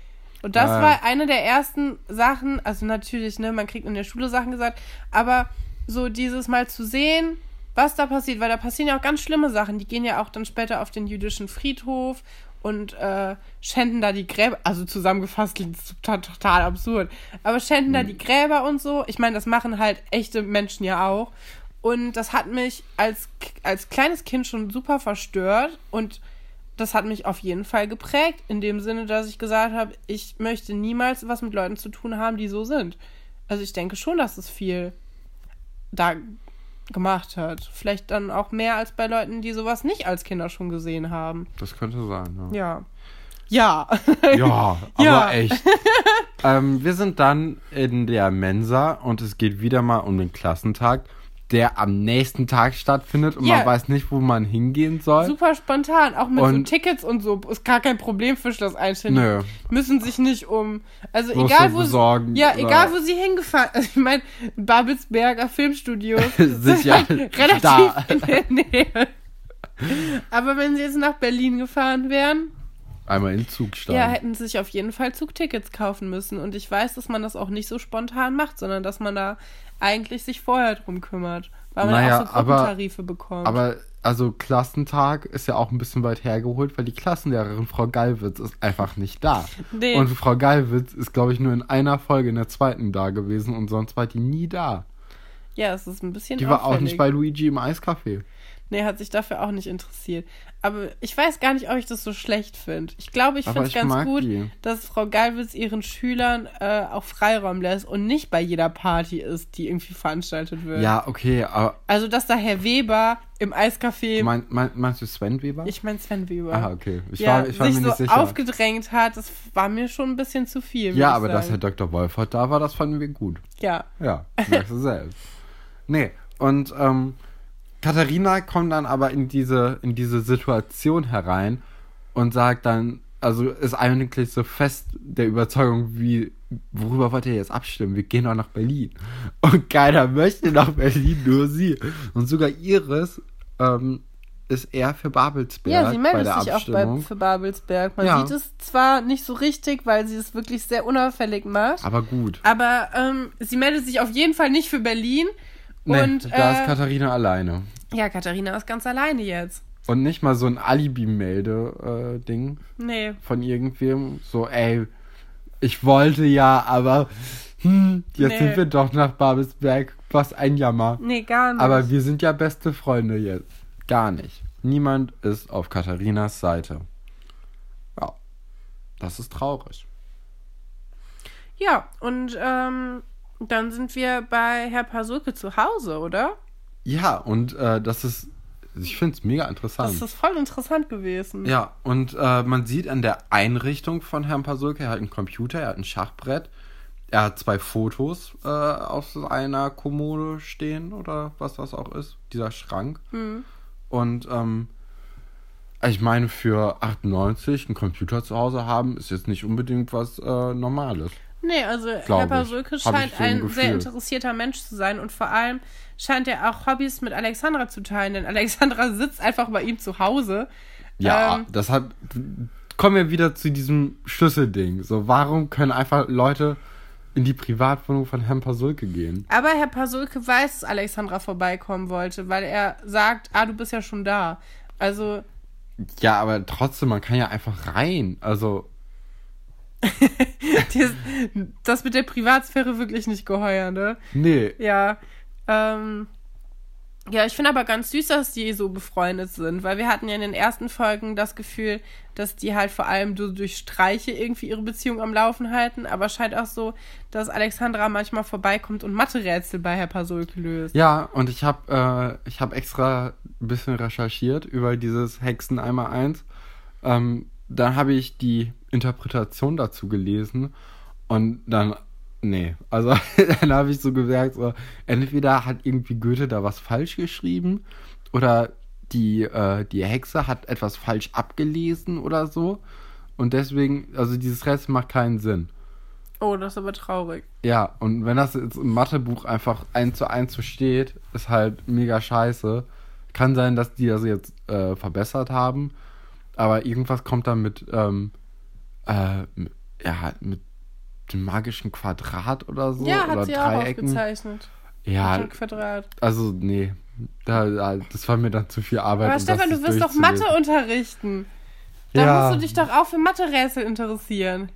Und das Ah. war eine der ersten Sachen, also natürlich, ne, man kriegt in der Schule Sachen gesagt, aber so dieses Mal zu sehen, was da passiert, weil da passieren ja auch ganz schlimme Sachen. Die gehen ja auch dann später auf den jüdischen Friedhof und äh, schänden da die Gräber, also zusammengefasst klingt es total, total absurd, aber schänden da die Gräber und so. Ich meine, das machen halt echte Menschen ja auch. Und das hat mich als, als kleines Kind schon super verstört und das hat mich auf jeden Fall geprägt, in dem Sinne, dass ich gesagt habe, ich möchte niemals was mit Leuten zu tun haben, die so sind. Also ich denke schon, dass es viel da gemacht hat. Vielleicht dann auch mehr als bei Leuten, die sowas nicht als Kinder schon gesehen haben. Das könnte sein, ja. Ja. Ja. Ja, aber Ja. echt. ähm, wir sind dann in der Mensa und es geht wieder mal um den Klassentag, der am nächsten Tag stattfindet und Ja. man weiß nicht, wo man hingehen soll. Super spontan, auch mit Und- so Tickets und so. Ist gar kein Problem für das Einstellen. Nö. Müssen sich nicht um. Also Musst egal wo besorgen, sie. Ja, oder- egal wo sie hingefahren. Also ich meine, Babelsberger Filmstudios Sind ja relativ da. in der Nähe. Aber wenn sie jetzt nach Berlin gefahren wären, Einmal in Zug steigen. ja, hätten sie sich auf jeden Fall Zugtickets kaufen müssen. Und ich weiß, dass man das auch nicht so spontan macht, sondern dass man da eigentlich sich vorher drum kümmert. Weil man Naja, ja auch so aber- Gruppentarife bekommt. Aber also Klassentag ist ja auch ein bisschen weit hergeholt, weil die Klassenlehrerin Frau Gallwitz ist einfach nicht da. Nee. Und Frau Gallwitz ist, glaube ich, nur in einer Folge in der zweiten da gewesen und sonst war die nie da. ja, es ist ein bisschen Die war auch nicht bei Luigi im Eiscafé. Nee, hat sich dafür auch nicht interessiert. Aber ich weiß gar nicht, ob ich das so schlecht finde. Ich glaube, ich finde es ganz gut, die. dass Frau Gallwitz ihren Schülern äh, auch Freiraum lässt und nicht bei jeder Party ist, die irgendwie veranstaltet wird. Ja, okay, aber Also, dass da Herr Weber im Eiscafé, mein, mein, meinst du Sven Weber? ich meine Sven Weber, ah, okay. Ich ja, war, ich war sich mir so nicht sicher. aufgedrängt hat, das war mir schon ein bisschen zu viel. ja, aber dass Herr. Dr. Wolfert da war, das fanden wir gut. Ja, Ja, merkst du selbst. Nee, und ähm, Katharina kommt dann aber in diese, in diese Situation herein und sagt dann, also ist eigentlich so fest der Überzeugung, wie, worüber wollt ihr jetzt abstimmen? Wir gehen doch nach Berlin. Und keiner möchte nach Berlin, nur sie. Und sogar Iris ähm, ist eher für Babelsberg ja sie meldet sich auch bei, für Babelsberg. Man Ja. sieht es zwar nicht so richtig, weil sie es wirklich sehr unauffällig macht. aber gut. Aber ähm, sie meldet sich auf jeden Fall nicht für Berlin. Nee, und da ist äh, Katharina alleine. Ja, Katharina ist ganz alleine jetzt. Und nicht mal so ein Alibi-Melde-Ding. Nee. von irgendwem. So, ey, ich wollte ja, aber hm, jetzt Nee. sind wir doch nach Babelsberg. Was ein Jammer. Nee, gar nicht. Aber wir sind ja beste Freunde jetzt. Gar nicht. Niemand ist auf Katharinas Seite. Ja, das ist traurig. ja, und ähm, dann sind wir bei Herr Pasulke zu Hause, oder? Ja, und äh, das ist, ich finde es mega interessant. Das ist voll interessant gewesen. Ja, und äh, man sieht an der Einrichtung von Herrn Pasulke, er hat einen Computer, er hat ein Schachbrett, er hat zwei Fotos äh, aus einer Kommode stehen oder was das auch ist, dieser Schrank. Hm. Und ähm, ich meine, für 98 einen Computer zu Hause haben, ist jetzt nicht unbedingt was äh, Normales. Nee, also Herr. Pasulke scheint so ein ein sehr interessierter Mensch zu sein und vor allem scheint er auch Hobbys mit Alexandra zu teilen, denn Alexandra sitzt einfach bei ihm zu Hause. Ja, Ähm, das hat. Kommen wir wieder zu diesem Schlüsselding. So, warum können einfach Leute in die Privatwohnung von Herrn Pasulke gehen? Aber Herr Pasulke weiß, dass Alexandra vorbeikommen wollte, weil er sagt, ah, du bist ja schon da. Also, Ja, aber trotzdem, man kann ja einfach rein. Also, das, das mit der Privatsphäre wirklich nicht geheuer, ne? nee. Ja. Ähm, ja, ich finde aber ganz süß, dass die so befreundet sind, weil wir hatten ja in den ersten Folgen das Gefühl, dass die halt vor allem durch Streiche irgendwie ihre Beziehung am Laufen halten, aber scheint auch so, dass Alexandra manchmal vorbeikommt und Mathe-Rätsel bei Herr Pasulke löst. Ja, und ich habe äh, ich hab extra ein bisschen recherchiert über dieses Hexen einmal eins. Ähm, dann habe ich die Interpretation dazu gelesen und dann, nee, also dann habe ich so gemerkt, so, entweder hat irgendwie Goethe da was falsch geschrieben oder die, äh, die Hexe hat etwas falsch abgelesen oder so. Und deswegen, also dieses Rätsel macht keinen Sinn. Oh, das ist aber traurig. Ja, und wenn das jetzt im Mathebuch einfach eins zu eins so steht, ist halt mega scheiße. Kann sein, dass die das jetzt äh, verbessert haben, aber irgendwas kommt dann mit, ähm, äh, ja, mit dem magischen Quadrat oder so. ja, oder hat sie auch Dreiecken. aufgezeichnet. Ja, Mit dem Quadrat. also nee, da, da, das war mir dann zu viel Arbeit. Aber um Stefan, du wirst doch Mathe unterrichten. Da Ja. musst du dich doch auch für Mathe-Rätsel interessieren.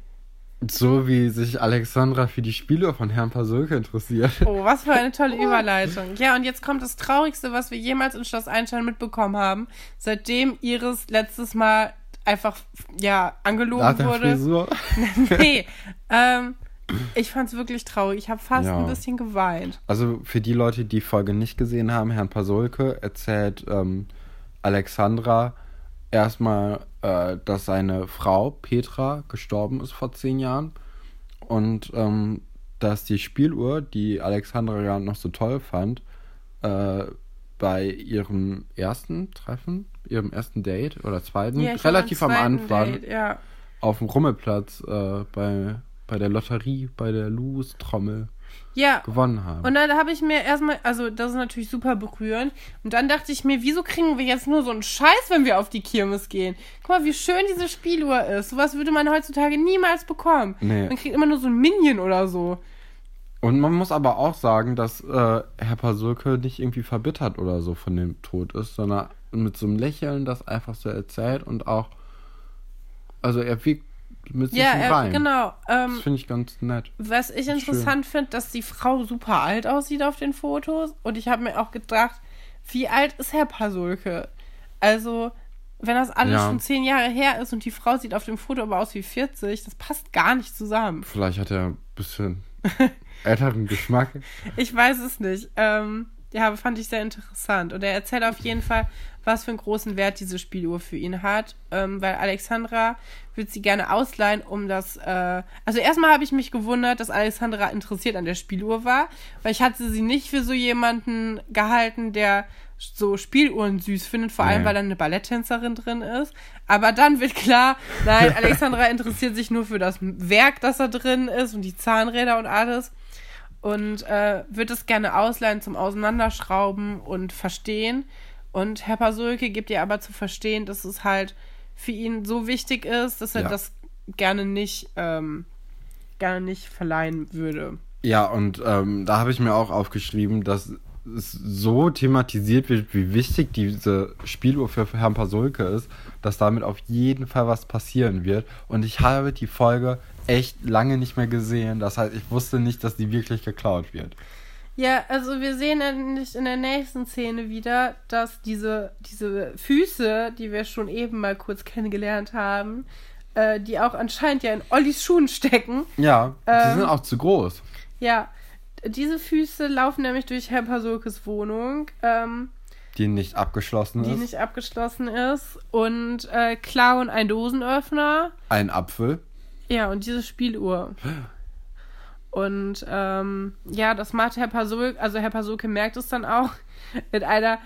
So wie sich Alexandra für die Spiele von Herrn Pasulke interessiert. Oh, was für eine tolle Überleitung. Ja, und jetzt kommt das Traurigste, was wir jemals in Schloss Einstein mitbekommen haben, seitdem Iris letztes Mal einfach, ja, angelogen Nach der wurde. Frisur. nee, ähm, ich fand's wirklich traurig. Ich habe fast Ja. ein bisschen geweint. Also für die Leute, die die Folge nicht gesehen haben, Herrn Pasulke erzählt ähm, Alexandra erstmal, äh, dass seine Frau Petra gestorben ist vor zehn Jahren und ähm, dass die Spieluhr, die Alexandra ja noch so toll fand, äh, bei ihrem ersten Treffen, ihrem ersten Date oder zweiten, Ja, relativ am zweiten Anfang, Date, ja. auf dem Rummelplatz äh, bei, bei der Lotterie, bei der Lose-Trommel Ja, gewonnen haben. Und dann habe ich mir erstmal, also das ist natürlich super berührend. Und dann dachte ich mir, wieso kriegen wir jetzt nur so einen Scheiß, wenn wir auf die Kirmes gehen? Guck mal, wie schön diese Spieluhr ist. Sowas würde man heutzutage niemals bekommen. Nee. Man kriegt immer nur so ein Minion oder so. Und man muss aber auch sagen, dass äh, Herr Pasulke nicht irgendwie verbittert oder so von dem Tod ist, sondern mit so einem Lächeln das einfach so erzählt und auch, also er wiegt mit sich Ja, er, Reim. genau. Ähm, Das finde ich ganz nett. was ich interessant finde, dass die Frau super alt aussieht auf den Fotos. Und ich habe mir auch gedacht, wie alt ist Herr Pasulke? Also, wenn das alles Ja. schon zehn Jahre her ist und die Frau sieht auf dem Foto aber aus wie 40, das passt gar nicht zusammen. Vielleicht hat er ein bisschen älteren Geschmack. Ich weiß es nicht. Ähm, ja, fand ich sehr interessant. Und er erzählt auf jeden Fall, was für einen großen Wert diese Spieluhr für ihn hat. Ähm, weil Alexandra würde sie gerne ausleihen, um das. Äh also erstmal habe ich mich gewundert, dass Alexandra interessiert an der Spieluhr war, weil ich hatte sie nicht für so jemanden gehalten, der so Spieluhren süß findet, vor allem Nee. weil da eine Balletttänzerin drin ist. Aber dann wird klar, nein, Alexandra interessiert sich nur für das Werk, das da drin ist und die Zahnräder und alles und äh, wird es gerne ausleihen zum Auseinanderschrauben und Verstehen. Und Herr Pasulke gibt ihr aber zu verstehen, dass es halt für ihn so wichtig ist, dass er Ja. das gerne nicht, ähm, gerne nicht verleihen würde. Ja, und ähm, da habe ich mir auch aufgeschrieben, dass es so thematisiert wird, wie wichtig diese Spieluhr für Herrn Pasulke ist, dass damit auf jeden Fall was passieren wird. Und ich habe die Folge echt lange nicht mehr gesehen. Das heißt, ich wusste nicht, dass die wirklich geklaut wird. Ja, also wir sehen nämlich in der nächsten Szene wieder, dass diese, diese Füße, die wir schon eben mal kurz kennengelernt haben, äh, die auch anscheinend ja in Ollis Schuhen stecken, Ja, die Ähm. sind auch zu groß. Ja, diese Füße laufen nämlich durch Herr Pasulkes Wohnung, ähm, Die nicht abgeschlossen die ist. nicht abgeschlossen ist, und äh, klauen einen Dosenöffner. Ein Apfel. Ja, und diese Spieluhr. Und ähm, ja, das macht Herr Pasulke, also Herr Pasulke merkt es dann auch mit einer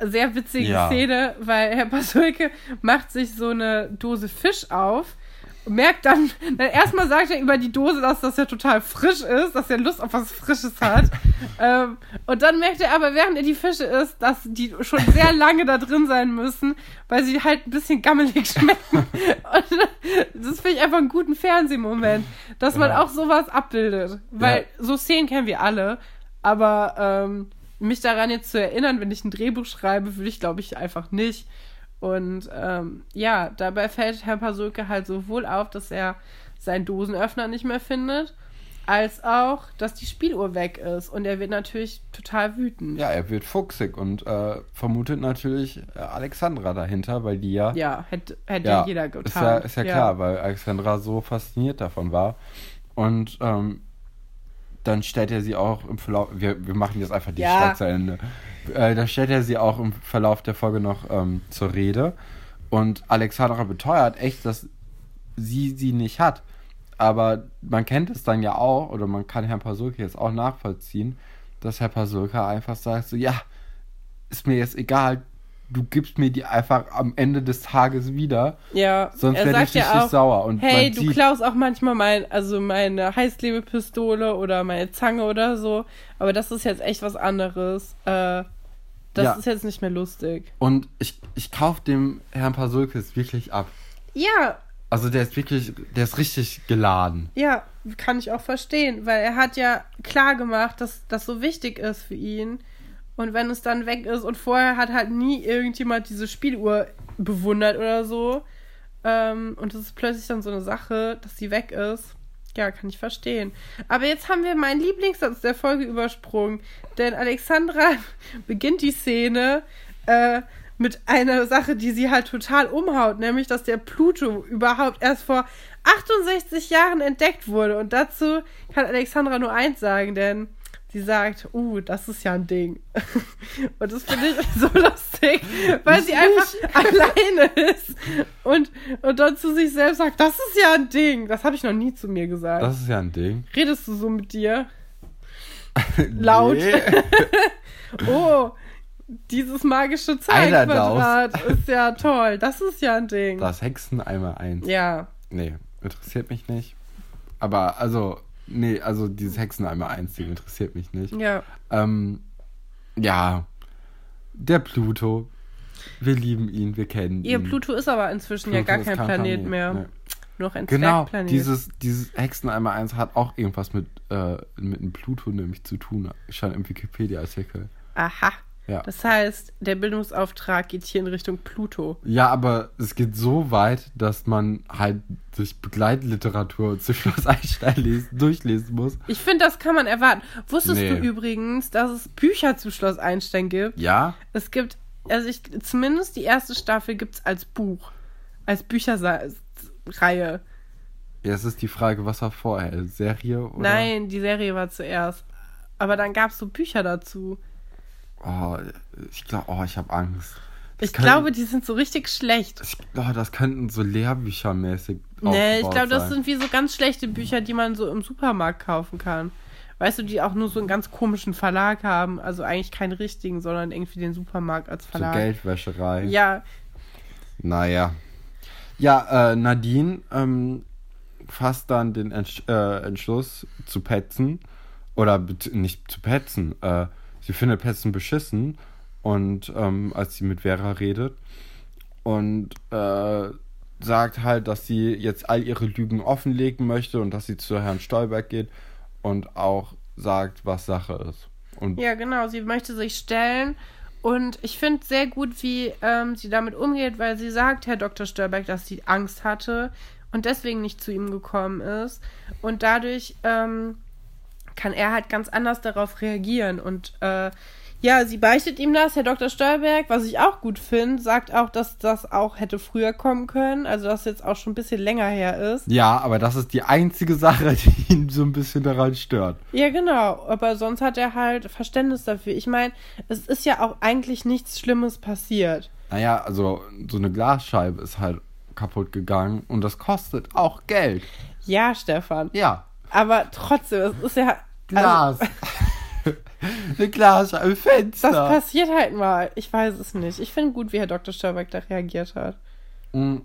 sehr witzigen Ja. Szene, weil Herr Pasulke macht sich so eine Dose Fisch auf. Und Merkt dann, dann erstmal sagt er über die Dose, dass das ja total frisch ist, dass er Lust auf was Frisches hat. ähm, und dann merkt er aber, während er die Fische isst, dass die schon sehr lange da drin sein müssen, weil sie halt ein bisschen gammelig schmecken. Und das finde ich einfach einen guten Fernsehmoment, dass man Ja. auch sowas abbildet. Weil Ja. so Szenen kennen wir alle, aber ähm, mich daran jetzt zu erinnern, wenn ich ein Drehbuch schreibe, würde ich, glaube ich, einfach nicht. Und ähm, ja, dabei fällt Herr Pasulke halt sowohl auf, dass er seinen Dosenöffner nicht mehr findet, als auch, dass die Spieluhr weg ist. Und er wird natürlich total wütend. Ja, er wird fuchsig und äh, vermutet natürlich äh, Alexandra dahinter, weil die ja. Ja, hätte, hätte ja, jeder getan. Ist ja, ist ja, klar, weil Alexandra so fasziniert davon war. Und ähm, dann stellt er sie auch im Verlauf. Wir, wir machen jetzt einfach die Ja. Stadt zu Ende. Äh, da stellt er sie auch im Verlauf der Folge noch ähm, zur Rede. Und Alexandra beteuert echt, dass sie sie nicht hat. Aber man kennt es dann ja auch, oder man kann Herrn Pasulke jetzt auch nachvollziehen, dass Herr Pasulke einfach sagt: so, ja, ist mir jetzt egal, du gibst mir die einfach am Ende des Tages wieder. Ja, Sonst er werde ich sagt ja richtig auch, sauer. Und hey, du klaust auch manchmal mein, also meine Heißklebepistole oder meine Zange oder so, aber das ist jetzt echt was anderes. Äh, das Ja. ist jetzt nicht mehr lustig. Und ich, ich kaufe dem Herrn Pasulkes wirklich ab. Ja, Also der ist wirklich, der ist richtig geladen. ja, kann ich auch verstehen, weil er hat ja klar gemacht, dass das so wichtig ist für ihn. Und wenn es dann weg ist und vorher hat halt nie irgendjemand diese Spieluhr bewundert oder so. Ähm, und es ist plötzlich dann so eine Sache, dass sie weg ist. Ja, kann ich verstehen. Aber jetzt haben wir meinen Lieblingssatz der Folge übersprungen. Denn Alexandra beginnt die Szene äh, mit einer Sache, die sie halt total umhaut, nämlich dass der Pluto überhaupt erst vor 68 Jahren entdeckt wurde. Und dazu kann Alexandra nur eins sagen, denn sie sagt, uh, das ist ja ein Ding. Und das finde ich so lustig, weil sie einfach alleine ist und, und dann zu sich selbst sagt, das ist ja ein Ding. Das habe ich noch nie zu mir gesagt. Das ist ja ein Ding. Redest du so mit dir? Laut. Oh, dieses magische Zahlquadrat ist ja toll. Das ist ja ein Ding. Das Hexen einmal eins. Ja. Nee, interessiert mich nicht. Aber also, nee, also dieses Hexen einmal eins Ding interessiert mich nicht. Ja. Ähm, ja, der Pluto. Wir lieben ihn, wir kennen Ihr ihn. Pluto ist aber inzwischen ja Pluto gar ist kein Planet, mehr. Nee. Noch ein Genau, Zwergplanet. dieses, dieses Hexen einmal eins hat auch irgendwas mit, äh, mit dem Pluto nämlich zu tun. Stand im Wikipedia-Artikel. Aha. Ja. Das heißt, der Bildungsauftrag geht hier in Richtung Pluto. Ja, aber es geht so weit, dass man halt durch Begleitliteratur zu Schloss Einstein lesen, durchlesen muss. Ich finde, das kann man erwarten. Wusstest Nee. du übrigens, dass es Bücher zu Schloss Einstein gibt? Ja? Es gibt, also ich, zumindest die erste Staffel gibt es als Buch. Als Bücherreihe. Ja, es ist die Frage, was war vorher? Serie oder? Nein, die Serie war zuerst. Aber dann gab es so Bücher dazu. Oh, ich glaube, oh, ich habe Angst. Das Ich könnten- glaube, die sind so richtig schlecht. Ich, oh, das könnten so Lehrbüchermäßig. Nee, ich glaube, das sind wie so ganz schlechte Bücher, die man so im Supermarkt kaufen kann. Weißt du, die auch nur so einen ganz komischen Verlag haben. Also eigentlich keinen richtigen, sondern irgendwie den Supermarkt als So Verlag. Geldwäscherei. Ja, Naja. Ja, äh, Nadine ähm, fasst dann den Entsch äh, Entschluss zu petzen. Oder nicht zu petzen. Äh, sie findet Petzen beschissen. Und ähm, als sie mit Vera redet. Und äh, sagt halt, dass sie jetzt all ihre Lügen offenlegen möchte und dass sie zu Herrn Stolberg geht und auch sagt, was Sache ist. Und ja, genau. Sie möchte sich stellen. Und ich finde sehr gut, wie ähm, sie damit umgeht, weil sie sagt, Herr Dr. Störberg, dass sie Angst hatte und deswegen nicht zu ihm gekommen ist. Und dadurch ähm, kann er halt ganz anders darauf reagieren. Und äh, ja, sie beichtet ihm das. Herr Dr. Stolberg, was ich auch gut finde, sagt auch, dass das auch hätte früher kommen können. Also, dass jetzt auch schon ein bisschen länger her ist. ja, aber das ist die einzige Sache, die ihn so ein bisschen daran stört. Ja, genau. Aber sonst hat er halt Verständnis dafür. Ich meine, es ist ja auch eigentlich nichts Schlimmes passiert. Naja, also so eine Glasscheibe ist halt kaputt gegangen und das kostet auch Geld. Ja, Stefan. Ja, Aber trotzdem, es ist ja. Glas. Also, eine Glasscheibe, Fenster. das passiert halt mal. Ich weiß es nicht. Ich finde gut, wie Herr Dr. Stolberg da reagiert hat. Mm.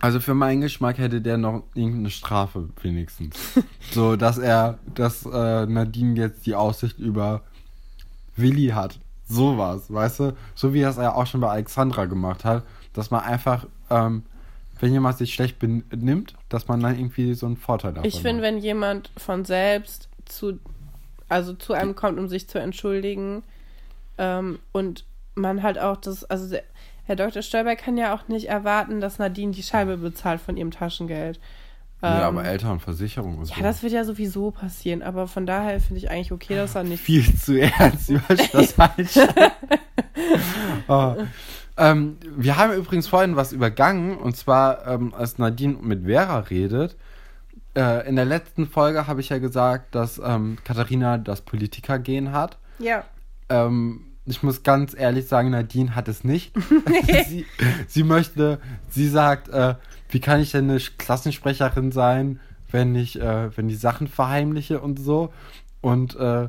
Also für meinen Geschmack hätte der noch irgendeine Strafe wenigstens. so, dass er, dass äh, Nadine jetzt die Aussicht über Willi hat. Sowas, weißt du? So wie er es ja auch schon bei Alexandra gemacht hat, dass man einfach, ähm, wenn jemand sich schlecht benimmt, dass man dann irgendwie so einen Vorteil davon Ich finde, hat. wenn jemand von selbst zu, also zu einem kommt, um sich zu entschuldigen, ähm, und man halt auch das, also Herr Dr. Stolberg kann ja auch nicht erwarten, dass Nadine die Scheibe bezahlt von ihrem Taschengeld. Ja, Ähm, aber Eltern und Versicherung und ja, so. das wird ja sowieso passieren, aber von daher finde ich eigentlich okay, dass er nicht. viel zu ernst über das Einstein. oh. ähm, wir haben übrigens vorhin was übergangen, und zwar, ähm, als Nadine mit Vera redet. Äh, in der letzten Folge habe ich ja gesagt, dass ähm, Katharina das Politikergehen hat. Ja. Ähm, ich muss ganz ehrlich sagen, Nadine hat es nicht. sie, sie möchte, sie sagt, äh, wie kann ich denn eine Klassensprecherin sein, wenn ich, äh, wenn die Sachen verheimliche und so. Und äh, äh,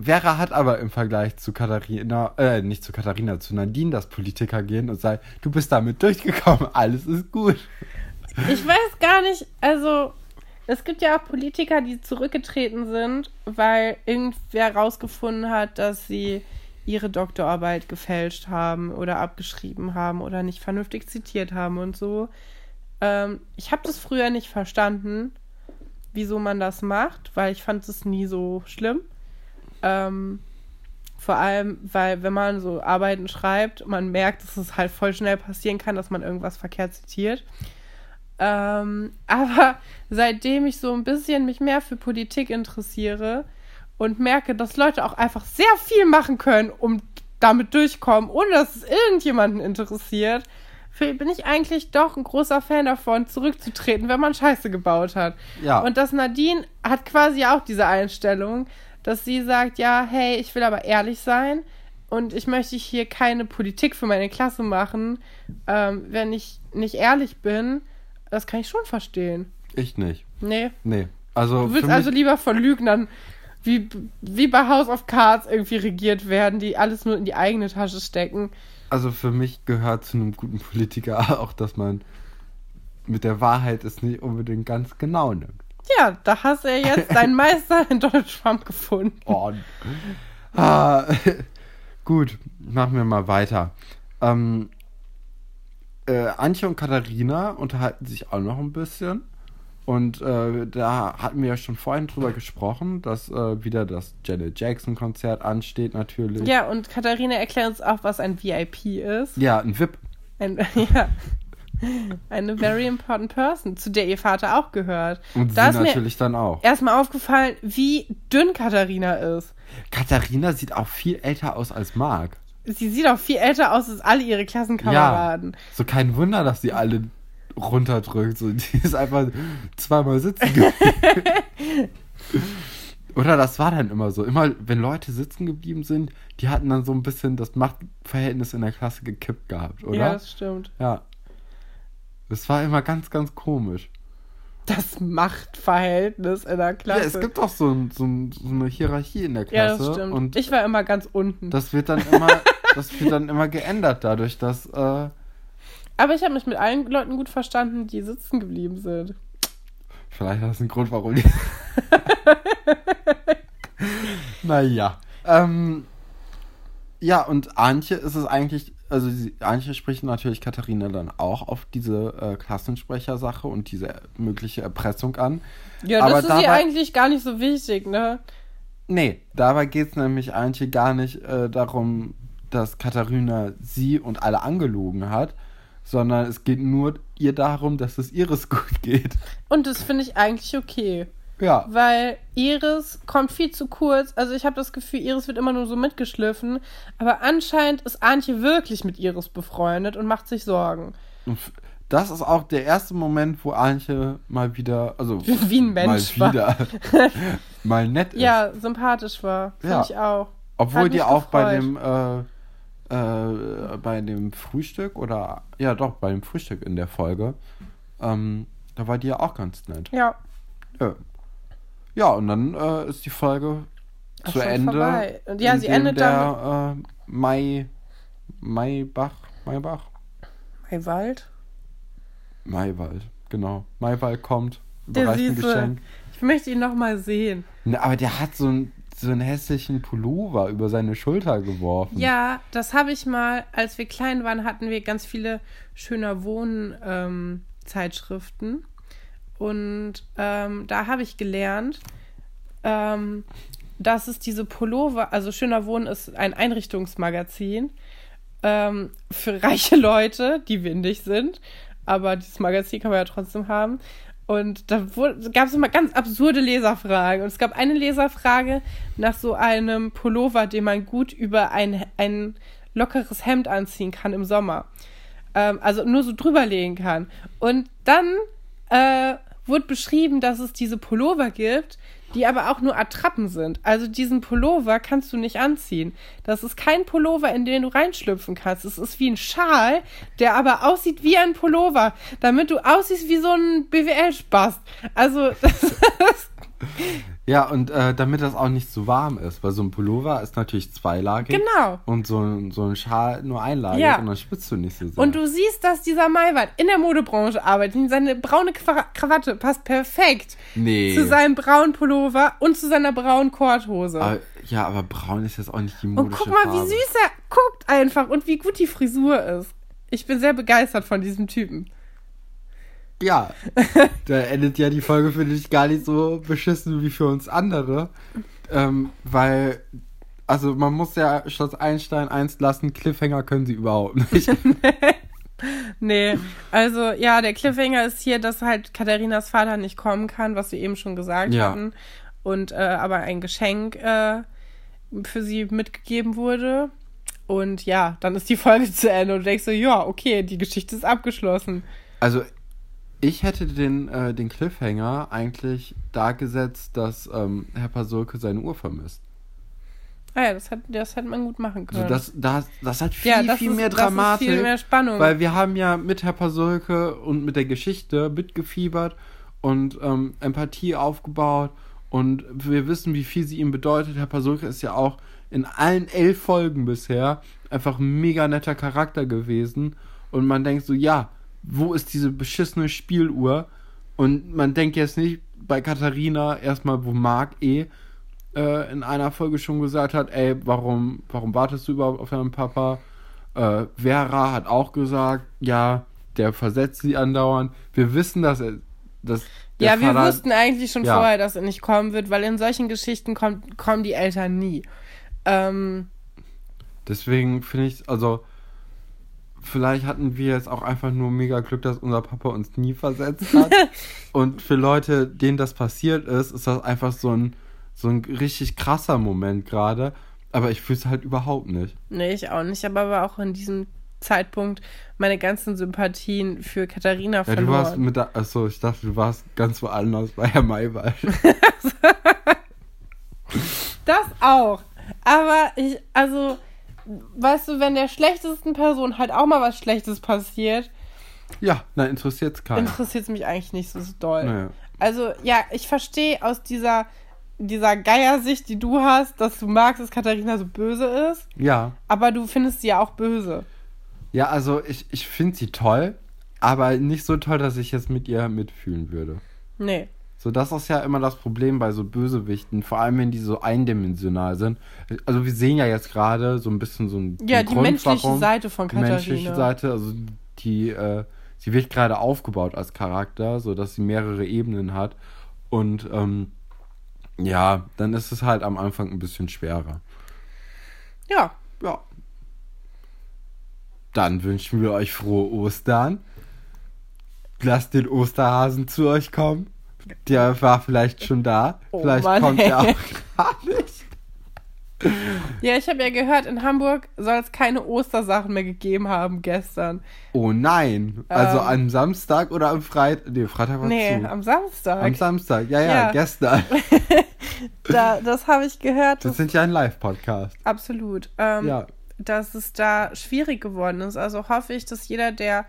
Vera hat aber im Vergleich zu Katharina, äh, nicht zu Katharina, zu Nadine das Politikergehen und sagt, du bist damit durchgekommen, alles ist gut. Ich weiß gar nicht, also es gibt ja auch Politiker, die zurückgetreten sind, weil irgendwer rausgefunden hat, dass sie ihre Doktorarbeit gefälscht haben oder abgeschrieben haben oder nicht vernünftig zitiert haben und so. Ähm, ich habe das früher nicht verstanden, wieso man das macht, weil ich fand es nie so schlimm. Ähm, vor allem, weil wenn man so Arbeiten schreibt, man merkt, dass es halt voll schnell passieren kann, dass man irgendwas verkehrt zitiert. Ähm, aber seitdem ich so ein bisschen mich mehr für Politik interessiere und merke, dass Leute auch einfach sehr viel machen können, um damit durchkommen, ohne dass es irgendjemanden interessiert, bin ich eigentlich doch ein großer Fan davon, zurückzutreten, wenn man Scheiße gebaut hat. Ja. Und das Nadine hat quasi auch diese Einstellung, dass sie sagt, ja, hey, ich will aber ehrlich sein und ich möchte hier keine Politik für meine Klasse machen, ähm, wenn ich nicht ehrlich bin. Das kann ich schon verstehen. Ich nicht. Nee. Nee. Also Du willst also lieber von Lügnern wie, wie bei House of Cards irgendwie regiert werden, die alles nur in die eigene Tasche stecken. Also für mich gehört zu einem guten Politiker auch, dass man mit der Wahrheit es nicht unbedingt ganz genau nimmt. Ja, da hast du ja jetzt deinen Meister in Donald Trump gefunden. Oh. Ah, gut, machen wir mal weiter. Ähm, äh, Antje und Katharina unterhalten sich auch noch ein bisschen. Und äh, da hatten wir ja schon vorhin drüber gesprochen, dass äh, wieder das Janet Jackson Konzert ansteht natürlich. Ja, und Katharina erklärt uns auch, was ein VIP ist. Ja, ein VIP. Ein, ja. Eine very important person, zu der ihr Vater auch gehört. Und da sie ist natürlich dann auch. erstmal aufgefallen, wie dünn Katharina ist. Katharina sieht auch viel älter aus als Marc. Sie sieht auch viel älter aus als alle ihre Klassenkameraden. So kein Wunder, dass sie alle runterdrückt. So, die ist einfach zweimal sitzen geblieben. Oder das war dann immer so. Immer, wenn Leute sitzen geblieben sind, die hatten dann so ein bisschen das Machtverhältnis in der Klasse gekippt gehabt, oder? Ja, das stimmt. Ja. Das war immer ganz, ganz komisch. Das Machtverhältnis in der Ja, Klasse. es gibt doch so, ein, so, ein, so eine Hierarchie in der Ja, Klasse. das stimmt. Und ich war immer ganz unten. das wird dann immer, das wird dann immer geändert dadurch, dass, äh, Aber ich habe mich mit allen Leuten gut verstanden, die sitzen geblieben sind. Vielleicht ist das ein Grund, warum die. naja. Ähm, ja, und Antje ist es eigentlich, also sie, Antje spricht natürlich Katharina dann auch auf diese äh, Klassensprechersache und diese mögliche Erpressung an. Ja, Aber das ist ihr dabei- eigentlich gar nicht so wichtig, ne? Nee, dabei geht es nämlich Antje gar nicht äh, darum, dass Katharina sie und alle angelogen hat, sondern es geht nur ihr darum, dass es Iris gut geht. Und das finde ich eigentlich okay. Ja. Weil Iris kommt viel zu kurz. Also ich habe das Gefühl, Iris wird immer nur so mitgeschliffen. Aber anscheinend ist Antje wirklich mit Iris befreundet und macht sich Sorgen. Das ist auch der erste Moment, wo Antje mal wieder, also Wie ein Mensch mal wieder, mal nett ist. Ja, sympathisch war. Finde Ja. ich auch. Obwohl die auch bei gefreut. dem, äh, äh, bei dem Frühstück oder, ja doch, bei dem Frühstück in der Folge, ähm, da war die ja auch ganz nett. Ja. Ja, ja und dann äh, ist die Folge Ach, zu Ende. vorbei. Und ja, sie endet der, äh, Mai, Maybach, Maybach? Maywald? Maywald, genau. Maywald kommt, Der überreicht ein. Geschenk. Ich möchte ihn noch mal sehen. Ne, aber der hat so, ein, so einen hässlichen Pullover über seine Schulter geworfen. Ja, das habe ich mal, als wir klein waren, hatten wir ganz viele schöner Wohn-Zeitschriften. Und ähm, da habe ich gelernt, ähm, dass es diese Pullover, also Schöner Wohnen ist ein Einrichtungsmagazin ähm, für reiche Leute, die windig sind. Aber dieses Magazin kann man ja trotzdem haben. Und da gab es immer ganz absurde Leserfragen. Und es gab eine Leserfrage nach so einem Pullover, den man gut über ein, ein lockeres Hemd anziehen kann im Sommer. Ähm, also nur so drüberlegen kann. Und dann äh, wurde beschrieben, dass es diese Pullover gibt, die aber auch nur Attrappen sind. Also diesen Pullover kannst du nicht anziehen. Das ist kein Pullover, in den du reinschlüpfen kannst. Es ist wie ein Schal, der aber aussieht wie ein Pullover, damit du aussiehst wie so ein BWL-Spast. Also das ist Ja, und äh, damit das auch nicht zu warm ist, weil so ein Pullover ist natürlich zweilagig. genau. Und so ein, so ein Schal nur einlagig Ja. und dann schwitzt du nicht so sehr. Und du siehst, dass dieser Maywald in der Modebranche arbeitet. Und Seine braune Krawatte passt perfekt nee. zu seinem braunen Pullover und zu seiner braunen Korthose. aber, ja, aber braun ist jetzt auch nicht die Und modische guck mal, Farbe. wie süß er guckt einfach und wie gut die Frisur ist. Ich bin sehr begeistert von diesem Typen. Ja, da endet ja die Folge, finde ich, gar nicht so beschissen wie für uns andere. Ähm, weil, also man muss ja Schloss Einstein eins lassen, Cliffhanger können sie überhaupt nicht. Nee, also ja, der Cliffhanger ist hier, dass halt Katharinas Vater nicht kommen kann, was wir eben schon gesagt Ja. hatten. Und äh, aber ein Geschenk äh, für sie mitgegeben wurde. Und ja, dann ist die Folge zu Ende und du denkst so, ja, okay, die Geschichte ist abgeschlossen. Also, ich hätte den, äh, den Cliffhanger eigentlich dargesetzt, dass ähm, Herr Pasulke seine Uhr vermisst. Ah ja, das, hat, das hätte man gut machen können. Also das, das, das hat viel, ja, das viel ist, mehr das ist Dramatik. viel mehr Spannung. Weil wir haben ja mit Herr Pasulke und mit der Geschichte mitgefiebert und ähm, Empathie aufgebaut und wir wissen, wie viel sie ihm bedeutet. Herr Pasulke ist ja auch in allen elf Folgen bisher einfach ein mega netter Charakter gewesen und man denkt so, ja, wo ist diese beschissene Spieluhr? Und man denkt jetzt nicht bei Katharina erstmal, wo Marc eh äh, in einer Folge schon gesagt hat, ey, warum, warum wartest du überhaupt auf deinen Papa? Äh, Vera hat auch gesagt, ja, der versetzt sie andauernd. Wir wissen, dass er, dass ja, wir Vater, wussten eigentlich schon Ja. vorher, dass er nicht kommen wird, weil in solchen Geschichten kommt, kommen die Eltern nie. Ähm, Deswegen finde ich, also vielleicht hatten wir jetzt auch einfach nur mega Glück, dass unser Papa uns nie versetzt hat. Und für Leute, denen das passiert ist, ist das einfach so ein, so ein richtig krasser Moment gerade. Aber ich fühle es halt überhaupt nicht. nee, ich auch nicht, aber aber auch in diesem Zeitpunkt meine ganzen Sympathien für Katharina Ja, verloren. du warst mit der, achso, ich dachte, du warst ganz woanders bei Herr Maywald. Das auch. Aber ich, also, weißt du, wenn der schlechtesten Person halt auch mal was Schlechtes passiert, ja, nein, interessiert es keinen. interessiert es mich eigentlich nicht so doll. Naja. Also, ja, ich verstehe aus dieser, dieser Geiersicht, die du hast, dass du magst, dass Katharina so böse ist, Ja. aber du findest sie ja auch böse. Ja, also ich, ich finde sie toll, aber nicht so toll, dass ich jetzt mit ihr mitfühlen würde. Nee. So, das ist ja immer das Problem bei so Bösewichten, vor allem wenn die so eindimensional sind. Also wir sehen ja jetzt gerade so ein bisschen so ein Ja, die menschliche Seite von die Katharina. menschliche Seite, also die, äh, sie wird gerade aufgebaut als Charakter, so dass sie mehrere Ebenen hat. Und ähm, ja, dann ist es halt am Anfang ein bisschen schwerer. Ja. Ja. Dann wünschen wir euch frohe Ostern. Lasst den Osterhasen zu euch kommen. Der war vielleicht schon da. Oh vielleicht Mann, kommt ey. er auch gar nicht. Ja, ich habe ja gehört, in Hamburg soll es keine Ostersachen mehr gegeben haben gestern. Oh nein. Also Ähm. am Samstag oder am Freitag? Nee, Freitag war Nee, zu. am Samstag. Am Samstag. Ja, ja, Ja. gestern. da, das habe ich gehört. Das Das sind ja ein Live-Podcast. absolut. Ähm, Ja. Dass es da schwierig geworden ist. Also hoffe ich, dass jeder, der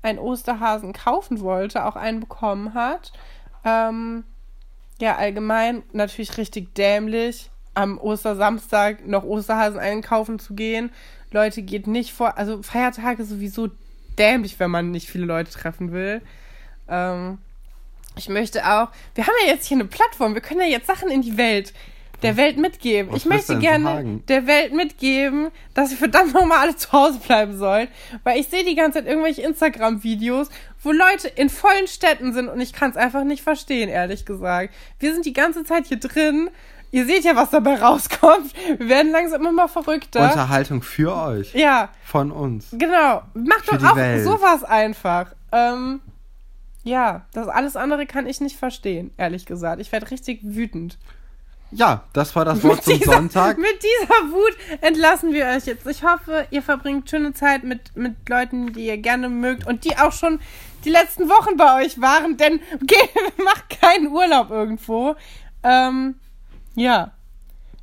einen Osterhasen kaufen wollte, auch einen bekommen hat. Ähm, ja, allgemein natürlich richtig dämlich, am Ostersamstag noch Osterhasen einkaufen zu gehen. Leute, geht nicht vor. Also Feiertage sowieso dämlich, wenn man nicht viele Leute treffen will. Ähm, ich möchte auch. Wir haben ja jetzt hier eine Plattform. Wir können ja jetzt Sachen in die Welt der Welt mitgeben. Was ich möchte gerne der Welt mitgeben, dass sie verdammt nochmal alle zu Hause bleiben sollen. Weil ich sehe die ganze Zeit irgendwelche Instagram-Videos, wo Leute in vollen Städten sind und ich kann es einfach nicht verstehen, ehrlich gesagt. Wir sind die ganze Zeit hier drin. Ihr seht ja, was dabei rauskommt. Wir werden langsam immer mal verrückter. Unterhaltung für euch. ja, Von uns. Genau. Macht Für doch auch Welt. sowas einfach. Ähm, ja, das alles andere kann ich nicht verstehen, ehrlich gesagt. Ich werde richtig wütend. Ja, das war das Wort zum dieser, Sonntag. Mit dieser Wut entlassen wir euch jetzt. Ich hoffe, ihr verbringt schöne Zeit mit, mit Leuten, die ihr gerne mögt und die auch schon die letzten Wochen bei euch waren, denn geht, macht keinen Urlaub irgendwo. Ähm, ja.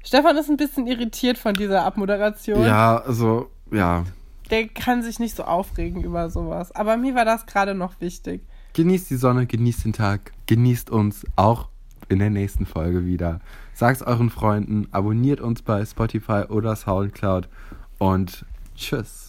Stefan ist ein bisschen irritiert von dieser Abmoderation. Ja, also, ja. Der kann sich nicht so aufregen über sowas. Aber mir war das gerade noch wichtig. Genießt die Sonne, genießt den Tag, genießt uns auch in der nächsten Folge wieder. Sagt's euren Freunden, abonniert uns bei Spotify oder Soundcloud und tschüss.